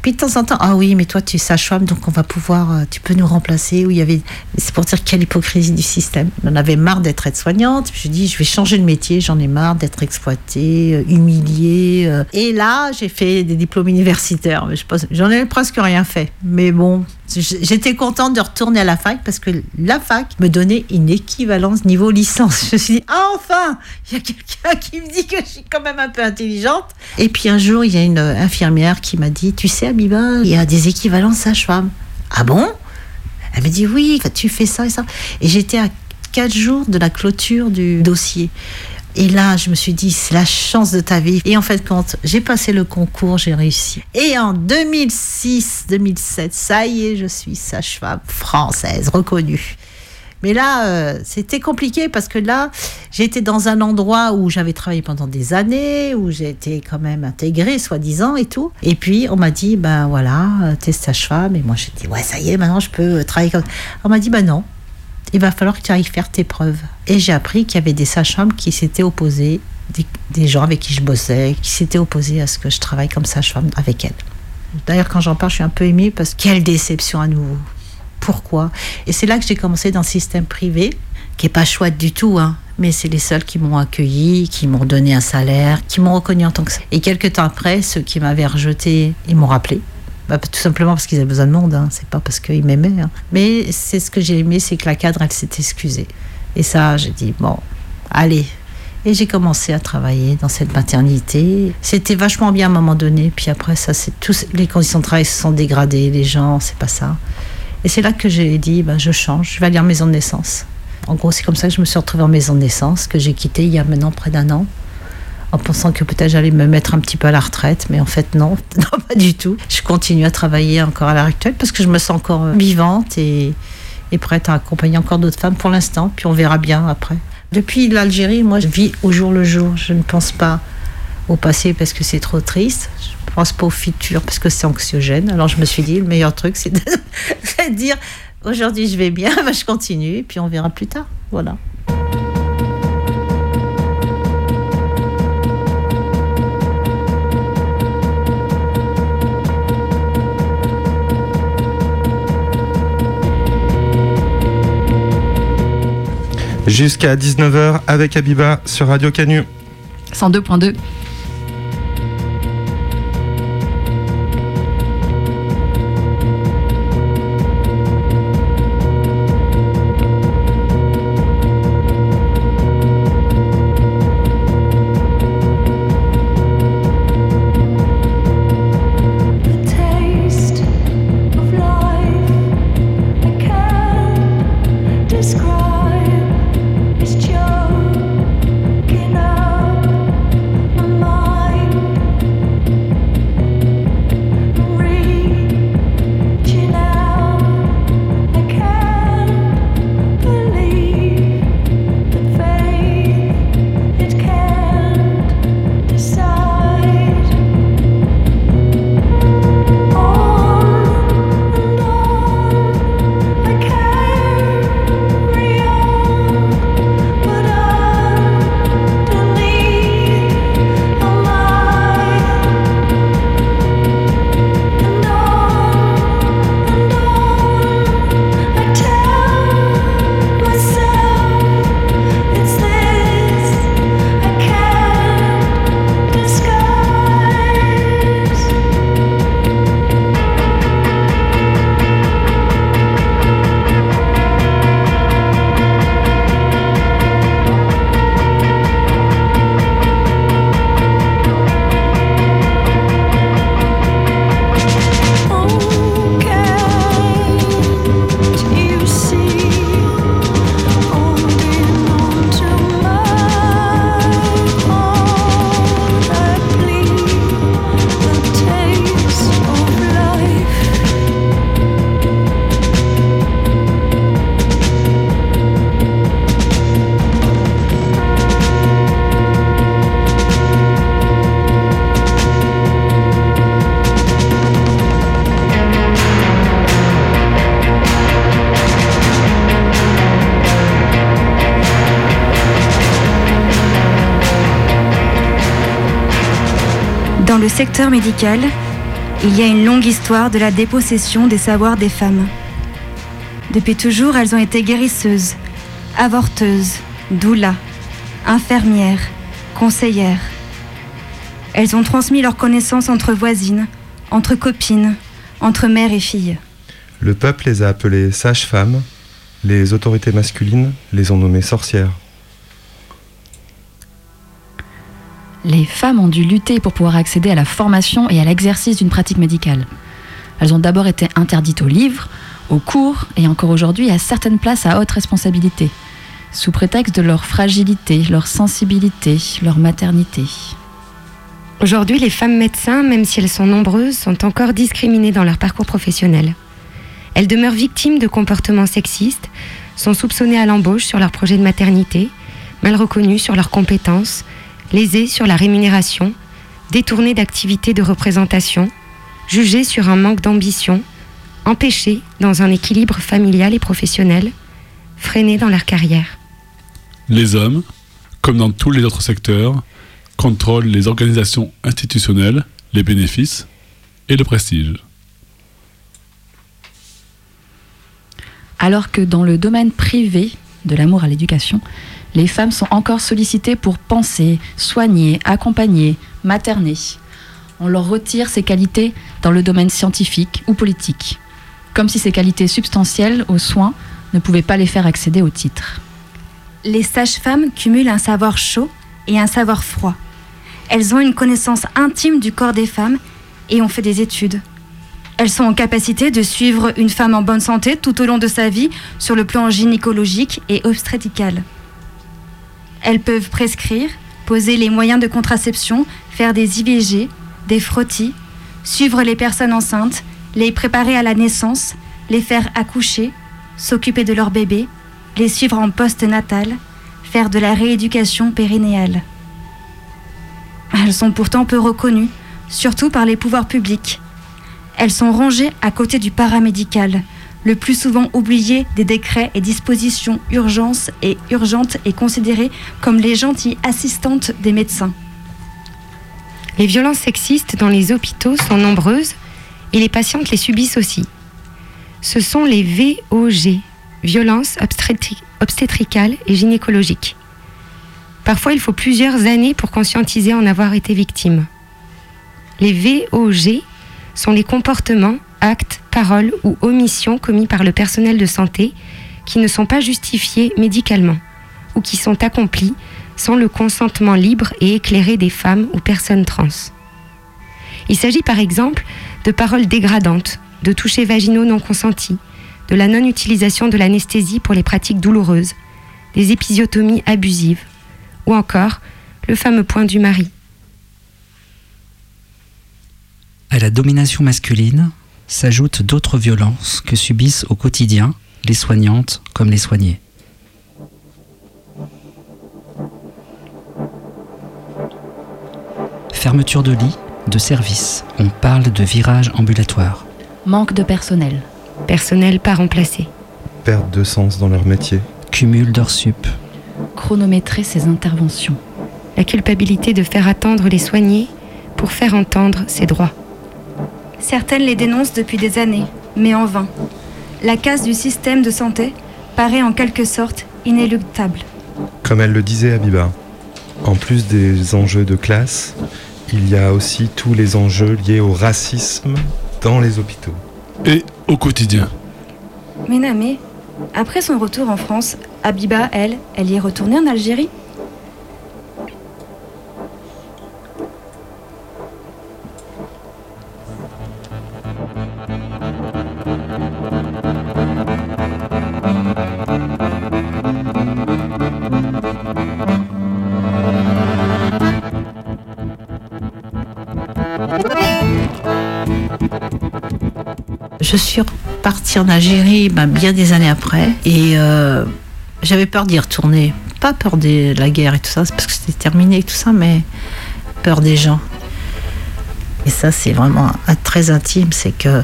Puis de temps en temps, ah oui, mais toi tu es sage-femme, donc on va pouvoir, euh, tu peux nous remplacer. Où il y avait, c'est pour dire quelle hypocrisie du système. On avait marre d'être aide-soignante. Je dis, je vais changer de métier. J'en ai marre d'être exploitée, euh, humiliée. euh. Et là, j'ai fait des diplômes universitaires. J'en ai presque rien fait. Mais bon, j'étais contente de retourner à la fac parce que la fac me donnait une équivalence niveau licence. Je me suis dit, ah, enfin, il y a quelqu'un qui me dit que je suis quand même un peu intelligente. Et puis un jour, il y a une infirmière qui m'a dit, tu sais, Abiba, il y a des équivalences sage-femme. Ah bon? Elle m'a dit, oui, tu fais ça et ça. Et j'étais à quatre jours de la clôture du dossier. Et là, je me suis dit, c'est la chance de ta vie. Et en fait, quand j'ai passé le concours, j'ai réussi. Et en 2006-2007, ça y est, je suis sage-femme française, reconnue. Mais là, euh, c'était compliqué parce que là, j'étais dans un endroit où j'avais travaillé pendant des années, où été quand même intégrée, soi-disant, et tout. Et puis, on m'a dit, ben voilà, euh, t'es sage-femme. Et moi, j'ai dit, ouais, ça y est, maintenant, je peux euh, travailler comme... On m'a dit, ben non, il va falloir que tu ailles faire tes preuves. Et j'ai appris qu'il y avait des sages-femmes qui s'étaient opposés, des, des gens avec qui je bossais, qui s'étaient opposés à ce que je travaille comme sage-femme avec elles. D'ailleurs, quand j'en parle, je suis un peu émue parce que quelle déception à nouveau. Pourquoi? Et c'est là que j'ai commencé dans le système privé, qui est pas chouette du tout, hein. Mais c'est les seuls qui m'ont accueilli, qui m'ont donné un salaire, qui m'ont reconnu en tant que ça. Et quelques temps après, ceux qui m'avaient rejeté, ils m'ont rappelé. Bah, tout simplement parce qu'ils avaient besoin de monde, hein. c'est pas parce qu'ils m'aimaient. hein. Mais c'est ce que j'ai aimé, c'est que la cadre, elle s'est excusée. Et ça, j'ai dit, bon, allez. Et j'ai commencé à travailler dans cette maternité. C'était vachement bien à un moment donné. Puis après, ça, c'est tous les conditions de travail se sont dégradées. Les gens, c'est pas ça. Et c'est là que j'ai dit, ben, je change, je vais aller en maison de naissance. En gros, c'est comme ça que je me suis retrouvée en maison de naissance, que j'ai quitté il y a maintenant près d'un an, en pensant que peut-être j'allais me mettre un petit peu à la retraite, mais en fait non, pas du tout. Je continue à travailler encore à l'heure actuelle parce que je me sens encore vivante et, et prête à accompagner encore d'autres femmes pour l'instant, puis on verra bien après. Depuis l'Algérie, moi, je vis au jour le jour. Je ne pense pas au passé parce que c'est trop triste. Je pense pas au futur parce que c'est anxiogène. Alors je me suis dit, le meilleur truc, c'est de, dire aujourd'hui je vais bien, je continue et puis on verra plus tard. Voilà. Jusqu'à 19h avec Abiba sur Radio Canu. 102.2. le secteur médical, il y a une longue histoire de la dépossession des savoirs des femmes. Depuis toujours, elles ont été guérisseuses, avorteuses, doulas, infirmières, conseillères. Elles ont transmis leurs connaissances entre voisines, entre copines, entre mères et filles. Le peuple les a appelées sages-femmes, les autorités masculines les ont nommées sorcières. Les femmes ont dû lutter pour pouvoir accéder à la formation et à l'exercice d'une pratique médicale. Elles ont d'abord été interdites aux livres, aux cours et encore aujourd'hui à certaines places à haute responsabilité, sous prétexte de leur fragilité, leur sensibilité, leur maternité. Aujourd'hui, les femmes médecins, même si elles sont nombreuses, sont encore discriminées dans leur parcours professionnel. Elles demeurent victimes de comportements sexistes, sont soupçonnées à l'embauche sur leur projet de maternité, mal reconnues sur leurs compétences, lésées sur la rémunération, détournées d'activités de représentation, jugées sur un manque d'ambition, empêchées dans un équilibre familial et professionnel, freinées dans leur carrière. Les hommes, comme dans tous les autres secteurs, contrôlent les organisations institutionnelles, les bénéfices et le prestige. Alors que dans le domaine privé de l'amour à l'éducation, les femmes sont encore sollicitées pour penser, soigner, accompagner, materner. On leur retire ces qualités dans le domaine scientifique ou politique, comme si ces qualités substantielles aux soins ne pouvaient pas les faire accéder au titre. Les sages-femmes cumulent un savoir chaud et un savoir froid. Elles ont une connaissance intime du corps des femmes et ont fait des études. Elles sont en capacité de suivre une femme en bonne santé tout au long de sa vie sur le plan gynécologique et obstétrical. Elles peuvent prescrire, poser les moyens de contraception, faire des IVG, des frottis, suivre les personnes enceintes, les préparer à la naissance, les faire accoucher, s'occuper de leur bébé, les suivre en post-natal, faire de la rééducation périnéale. Elles sont pourtant peu reconnues, surtout par les pouvoirs publics. Elles sont rangées à côté du paramédical, le plus souvent oublié des décrets et dispositions urgences et urgentes et considérées comme les gentilles assistantes des médecins. Les violences sexistes dans les hôpitaux sont nombreuses et les patientes les subissent aussi. Ce sont les VOG, violences obstétri- obstétricales et gynécologiques. Parfois, il faut plusieurs années pour conscientiser en avoir été victime. Les VOG sont les comportements, actes, paroles ou omissions commis par le personnel de santé qui ne sont pas justifiés médicalement ou qui sont accomplis sans le consentement libre et éclairé des femmes ou personnes trans. Il s'agit par exemple de paroles dégradantes, de touchés vaginaux non consentis, de la non-utilisation de l'anesthésie pour les pratiques douloureuses, des épisiotomies abusives, ou encore le fameux point du mari. À la domination masculine s'ajoutent d'autres violences que subissent au quotidien les soignantes comme les soignés. Fermeture de lits, de services, on parle de virage ambulatoire. Manque de personnel. Personnel pas remplacé. Perte de sens dans leur métier. Cumul d'heures sup. Chronométrer ses interventions. La culpabilité de faire attendre les soignés pour faire entendre ses droits. Certaines les dénoncent depuis des années, mais en vain. La casse du système de santé paraît en quelque sorte inéluctable. Comme elle le disait Abiba, en plus des enjeux de classe, il y a aussi tous les enjeux liés au racisme dans les hôpitaux. Et au quotidien. Mais Namé, après son retour en France, Abiba, elle, elle y est retournée en Algérie Je suis repartie en Algérie ben, bien des années après et euh, j'avais peur d'y retourner. Pas peur de la guerre et tout ça, c'est parce que c'était terminé et tout ça, mais peur des gens. Et ça, c'est vraiment très intime, c'est que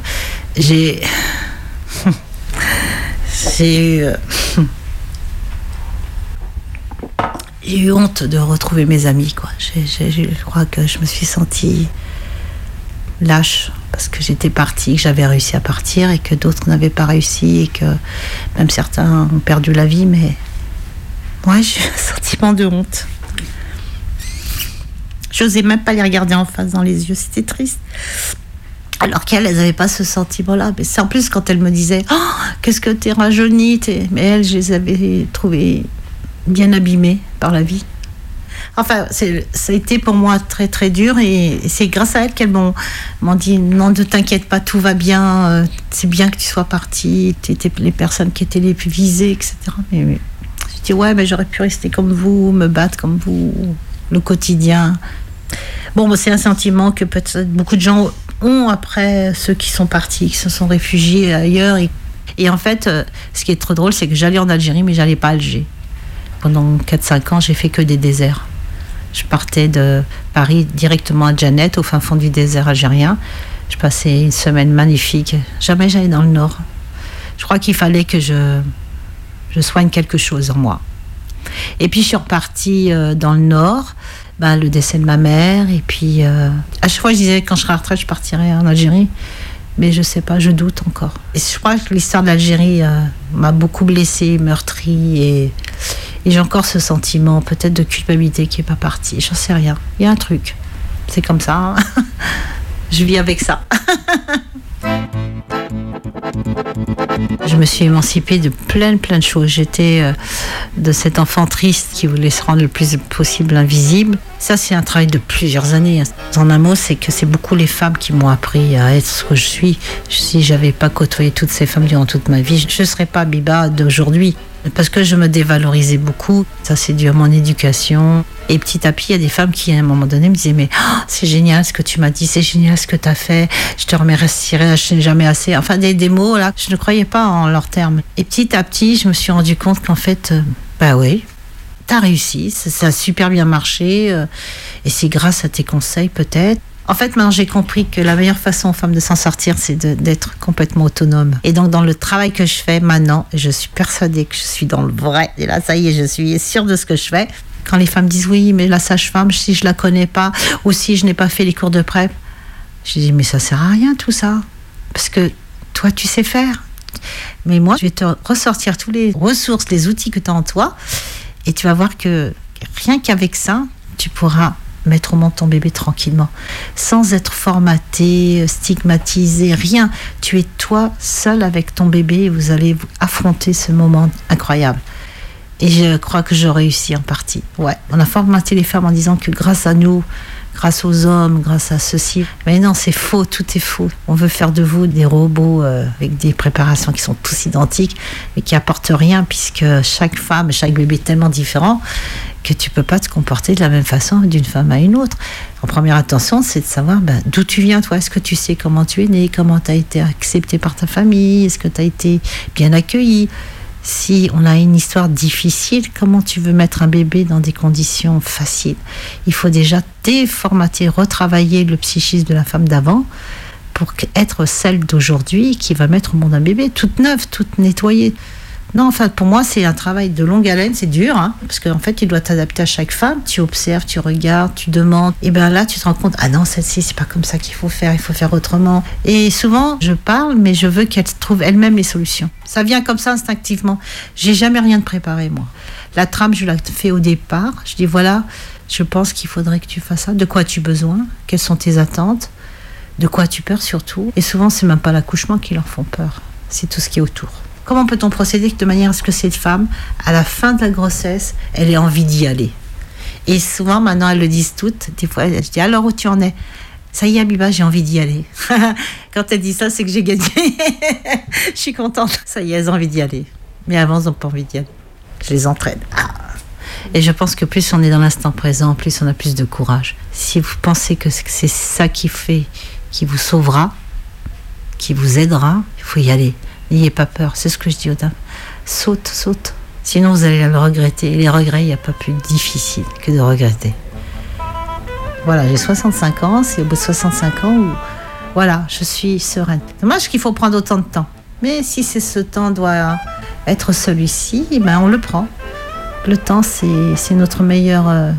j'ai. j'ai eu. J'ai eu honte de retrouver mes amis, quoi. Je crois que je me suis sentie lâche parce que j'étais partie, que j'avais réussi à partir et que d'autres n'avaient pas réussi et que même certains ont perdu la vie, mais moi j'ai un sentiment de honte. J'osais même pas les regarder en face dans les yeux, c'était triste. Alors qu'elles, elles n'avaient pas ce sentiment-là. Mais c'est en plus quand elles me disaient oh, Qu'est-ce que t'es rajeunie. Mais elles, je les avais trouvées bien abîmées par la vie. Enfin, été pour moi très très dur et c'est grâce à elles qu'elles m'ont, dit Non, ne t'inquiète pas, tout va bien, euh, c'est bien que tu sois partie, tu étais les personnes qui étaient les plus visées, etc. Mais, mais je dis Ouais, mais j'aurais pu rester comme vous, me battre comme vous, le quotidien. Bon, bah, c'est un sentiment que peut-être beaucoup de gens ont après ceux qui sont partis, qui se sont réfugiés ailleurs. Et, et en fait, euh, ce qui est trop drôle, c'est que j'allais en Algérie, mais j'allais pas à Alger. Pendant 4-5 ans, j'ai fait que des déserts. Je partais de Paris directement à Janet, au fin fond du désert algérien. Je passais une semaine magnifique. Jamais j'allais dans le nord. Je crois qu'il fallait que je, je soigne quelque chose en moi. Et puis je suis repartie euh, dans le nord, ben, le décès de ma mère. Et puis euh, à chaque fois je disais quand je serai à retraite, je partirai en Algérie. Mais je sais pas, je doute encore. Et je crois que l'histoire d'Algérie euh, m'a beaucoup blessée, meurtrie. Et, j'ai encore ce sentiment peut-être de culpabilité qui est pas parti. J'en sais rien. Il y a un truc. C'est comme ça. hein. je vis avec ça. Je me suis émancipée de plein, plein de choses. J'étais euh, de cet enfant triste qui voulait se rendre le plus possible invisible. Ça, c'est un travail de plusieurs années. En un mot, c'est que c'est beaucoup les femmes qui m'ont appris à être ce que je suis. Si j'avais pas côtoyé toutes ces femmes durant toute ma vie, je ne serais pas Biba d'aujourd'hui. Parce que je me dévalorisais beaucoup. Ça, c'est dû à mon éducation. Et petit à petit, il y a des femmes qui, à un moment donné, me disaient Mais oh, c'est génial ce que tu m'as dit, c'est génial ce que tu as fait, je te remercierai jamais assez. Enfin, des, des mots, là, je ne croyais pas en leurs termes. Et petit à petit, je me suis rendu compte qu'en fait, euh, bah oui, t'as réussi, ça, a super bien marché. euh, et c'est grâce à tes conseils, peut-être. En fait, maintenant, j'ai compris que la meilleure façon aux femmes de s'en sortir, c'est d'être complètement autonome. Et donc, dans le travail que je fais maintenant, je suis persuadée que je suis dans le vrai. Et là, ça y est, je suis sûre de ce que je fais. Quand les femmes disent oui, mais la sage-femme, si je la connais pas, ou si je n'ai pas fait les cours de prep, je dis mais ça sert à rien tout ça. Parce que toi, tu sais faire. Mais moi, je vais te ressortir tous les ressources, les outils que tu as en toi. Et tu vas voir que rien qu'avec ça, tu pourras mettre au monde ton bébé tranquillement, sans être formaté, stigmatisé, rien. Tu es toi seul avec ton bébé et vous allez affronter ce moment incroyable. Et je crois que je réussis en partie. Ouais, on a formaté les femmes en disant que grâce à nous, grâce aux hommes, grâce à ceci. Mais non, c'est faux, tout est faux. On veut faire de vous des robots euh, avec des préparations qui sont tous identiques, mais qui apportent rien, puisque chaque femme, chaque bébé est tellement différent que tu peux pas te comporter de la même façon d'une femme à une autre. En première attention, c'est de savoir ben, d'où tu viens, toi. Est-ce que tu sais comment tu es né, comment tu as été accepté par ta famille, est-ce que tu as été bien accueilli? Si on a une histoire difficile, comment tu veux mettre un bébé dans des conditions faciles? Il faut déjà déformater, retravailler le psychisme de la femme d'avant pour être celle d'aujourd'hui qui va mettre au monde un bébé toute neuve, toute nettoyée. Non, enfin, pour moi, c'est un travail de longue haleine, c'est dur, hein, parce qu'en fait, tu dois t'adapter à chaque femme. Tu observes, tu regardes, tu demandes. Et bien là, tu te rends compte, ah non, celle-ci, c'est pas comme ça qu'il faut faire, il faut faire autrement. Et souvent, je parle, mais je veux qu'elle trouve elle-même les solutions. Ça vient comme ça instinctivement. J'ai jamais rien de préparé, moi. La trame, je la fais au départ. Je dis, voilà, je pense qu'il faudrait que tu fasses ça. De quoi as-tu besoin? Quelles sont tes attentes? De quoi as-tu peur surtout? Et souvent, c'est même pas l'accouchement qui leur font peur. C'est tout ce qui est autour. Comment peut-on procéder de manière à ce que cette femme, à la fin de la grossesse, elle ait envie d'y aller? Et souvent, maintenant, elles le disent toutes. Des fois, je dis alors où tu en es? Ça y est, Abiba, j'ai envie d'y aller. Quand elle dit ça, c'est que j'ai gagné. je suis contente. Ça y est, elles ont envie d'y aller. Mais avant, elles n'ont pas envie d'y aller. Je les entraîne. Ah. Et je pense que plus on est dans l'instant présent, plus on a plus de courage. Si vous pensez que c'est ça qui fait, qui vous sauvera, qui vous aidera, il faut y aller. N'ayez pas peur. C'est ce que je dis aux dames. Saute, saute. Sinon, vous allez le regretter. Et les regrets, il n'y a pas plus difficile que de regretter. Voilà, j'ai 65 ans. C'est au bout de 65 ans où, voilà, je suis sereine. Dommage qu'il faut prendre autant de temps. Mais si c'est ce temps doit être celui-ci, eh ben on le prend. Le temps, c'est c'est notre meilleur euh,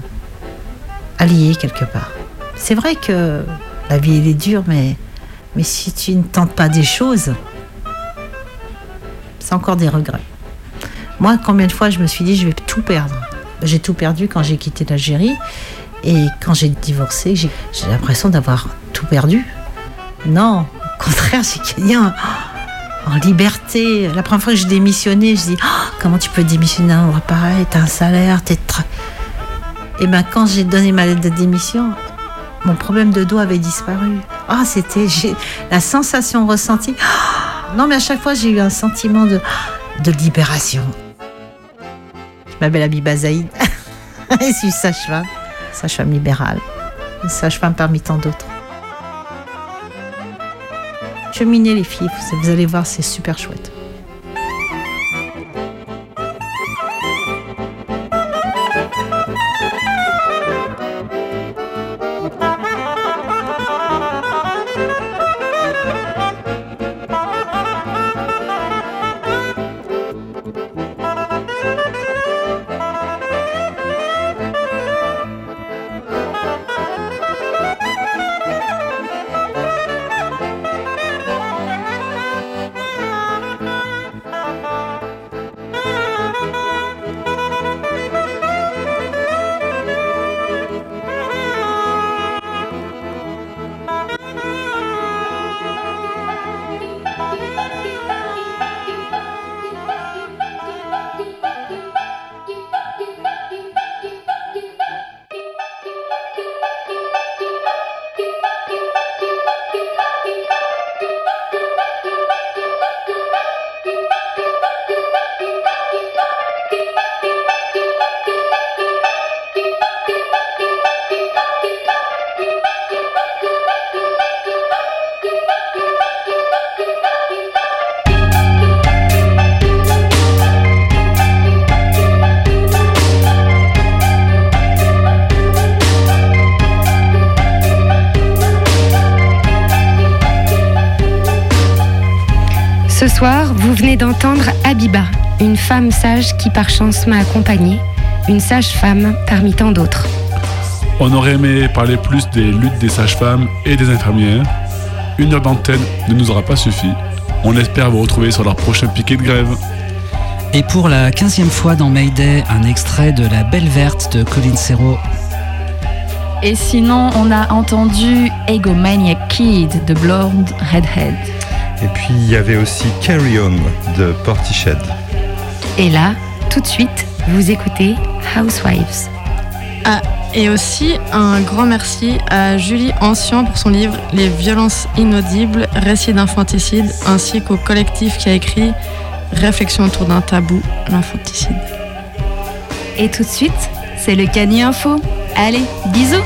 allié quelque part. C'est vrai que La vie, elle est dure, mais, mais si tu ne tentes pas des choses, c'est encore des regrets. Moi, combien de fois je me suis dit, je vais tout perdre. J'ai tout perdu quand j'ai quitté l'Algérie. Et quand j'ai divorcé, j'ai l'impression d'avoir tout perdu. Non, au contraire, j'ai gagné en, en liberté. La première fois que j'ai démissionné, je dis Ah, comment tu peux démissionner d'un endroit pareil? T'as un salaire, t'es. Et ben quand j'ai donné ma lettre de démission, mon problème de dos avait disparu. Ah, c'était j'ai- la sensation ressentie. Ah, non, mais à chaque fois, j'ai eu un sentiment de, de libération. Je m'appelle Abiba Zaïd. je suis sage-femme, sage-femme libérale, sage-femme parmi tant d'autres. Cheminez les filles, vous allez voir, c'est super chouette. D'entendre Abiba, une femme sage qui par chance m'a accompagnée, une sage-femme parmi tant d'autres. On aurait aimé parler plus des luttes des sages-femmes et des infirmières. Une heure d'antenne ne nous aura pas suffi. On espère vous retrouver sur leur prochain piquet de grève. Et pour la 15e fois dans Mayday, un extrait de La Belle Verte de Colin Serrault. Et sinon, on a entendu Egomaniac Kid de Blonde Redhead. Et puis il y avait aussi Carry On de Portiched. Et là, tout de suite, vous écoutez Housewives. Ah, et aussi un grand merci à Julie Ancien pour son livre Les violences inaudibles, récits d'infanticide, ainsi qu'au collectif qui a écrit Réflexion autour d'un tabou, l'infanticide. Et tout de suite, c'est le Cani Info. Allez, bisous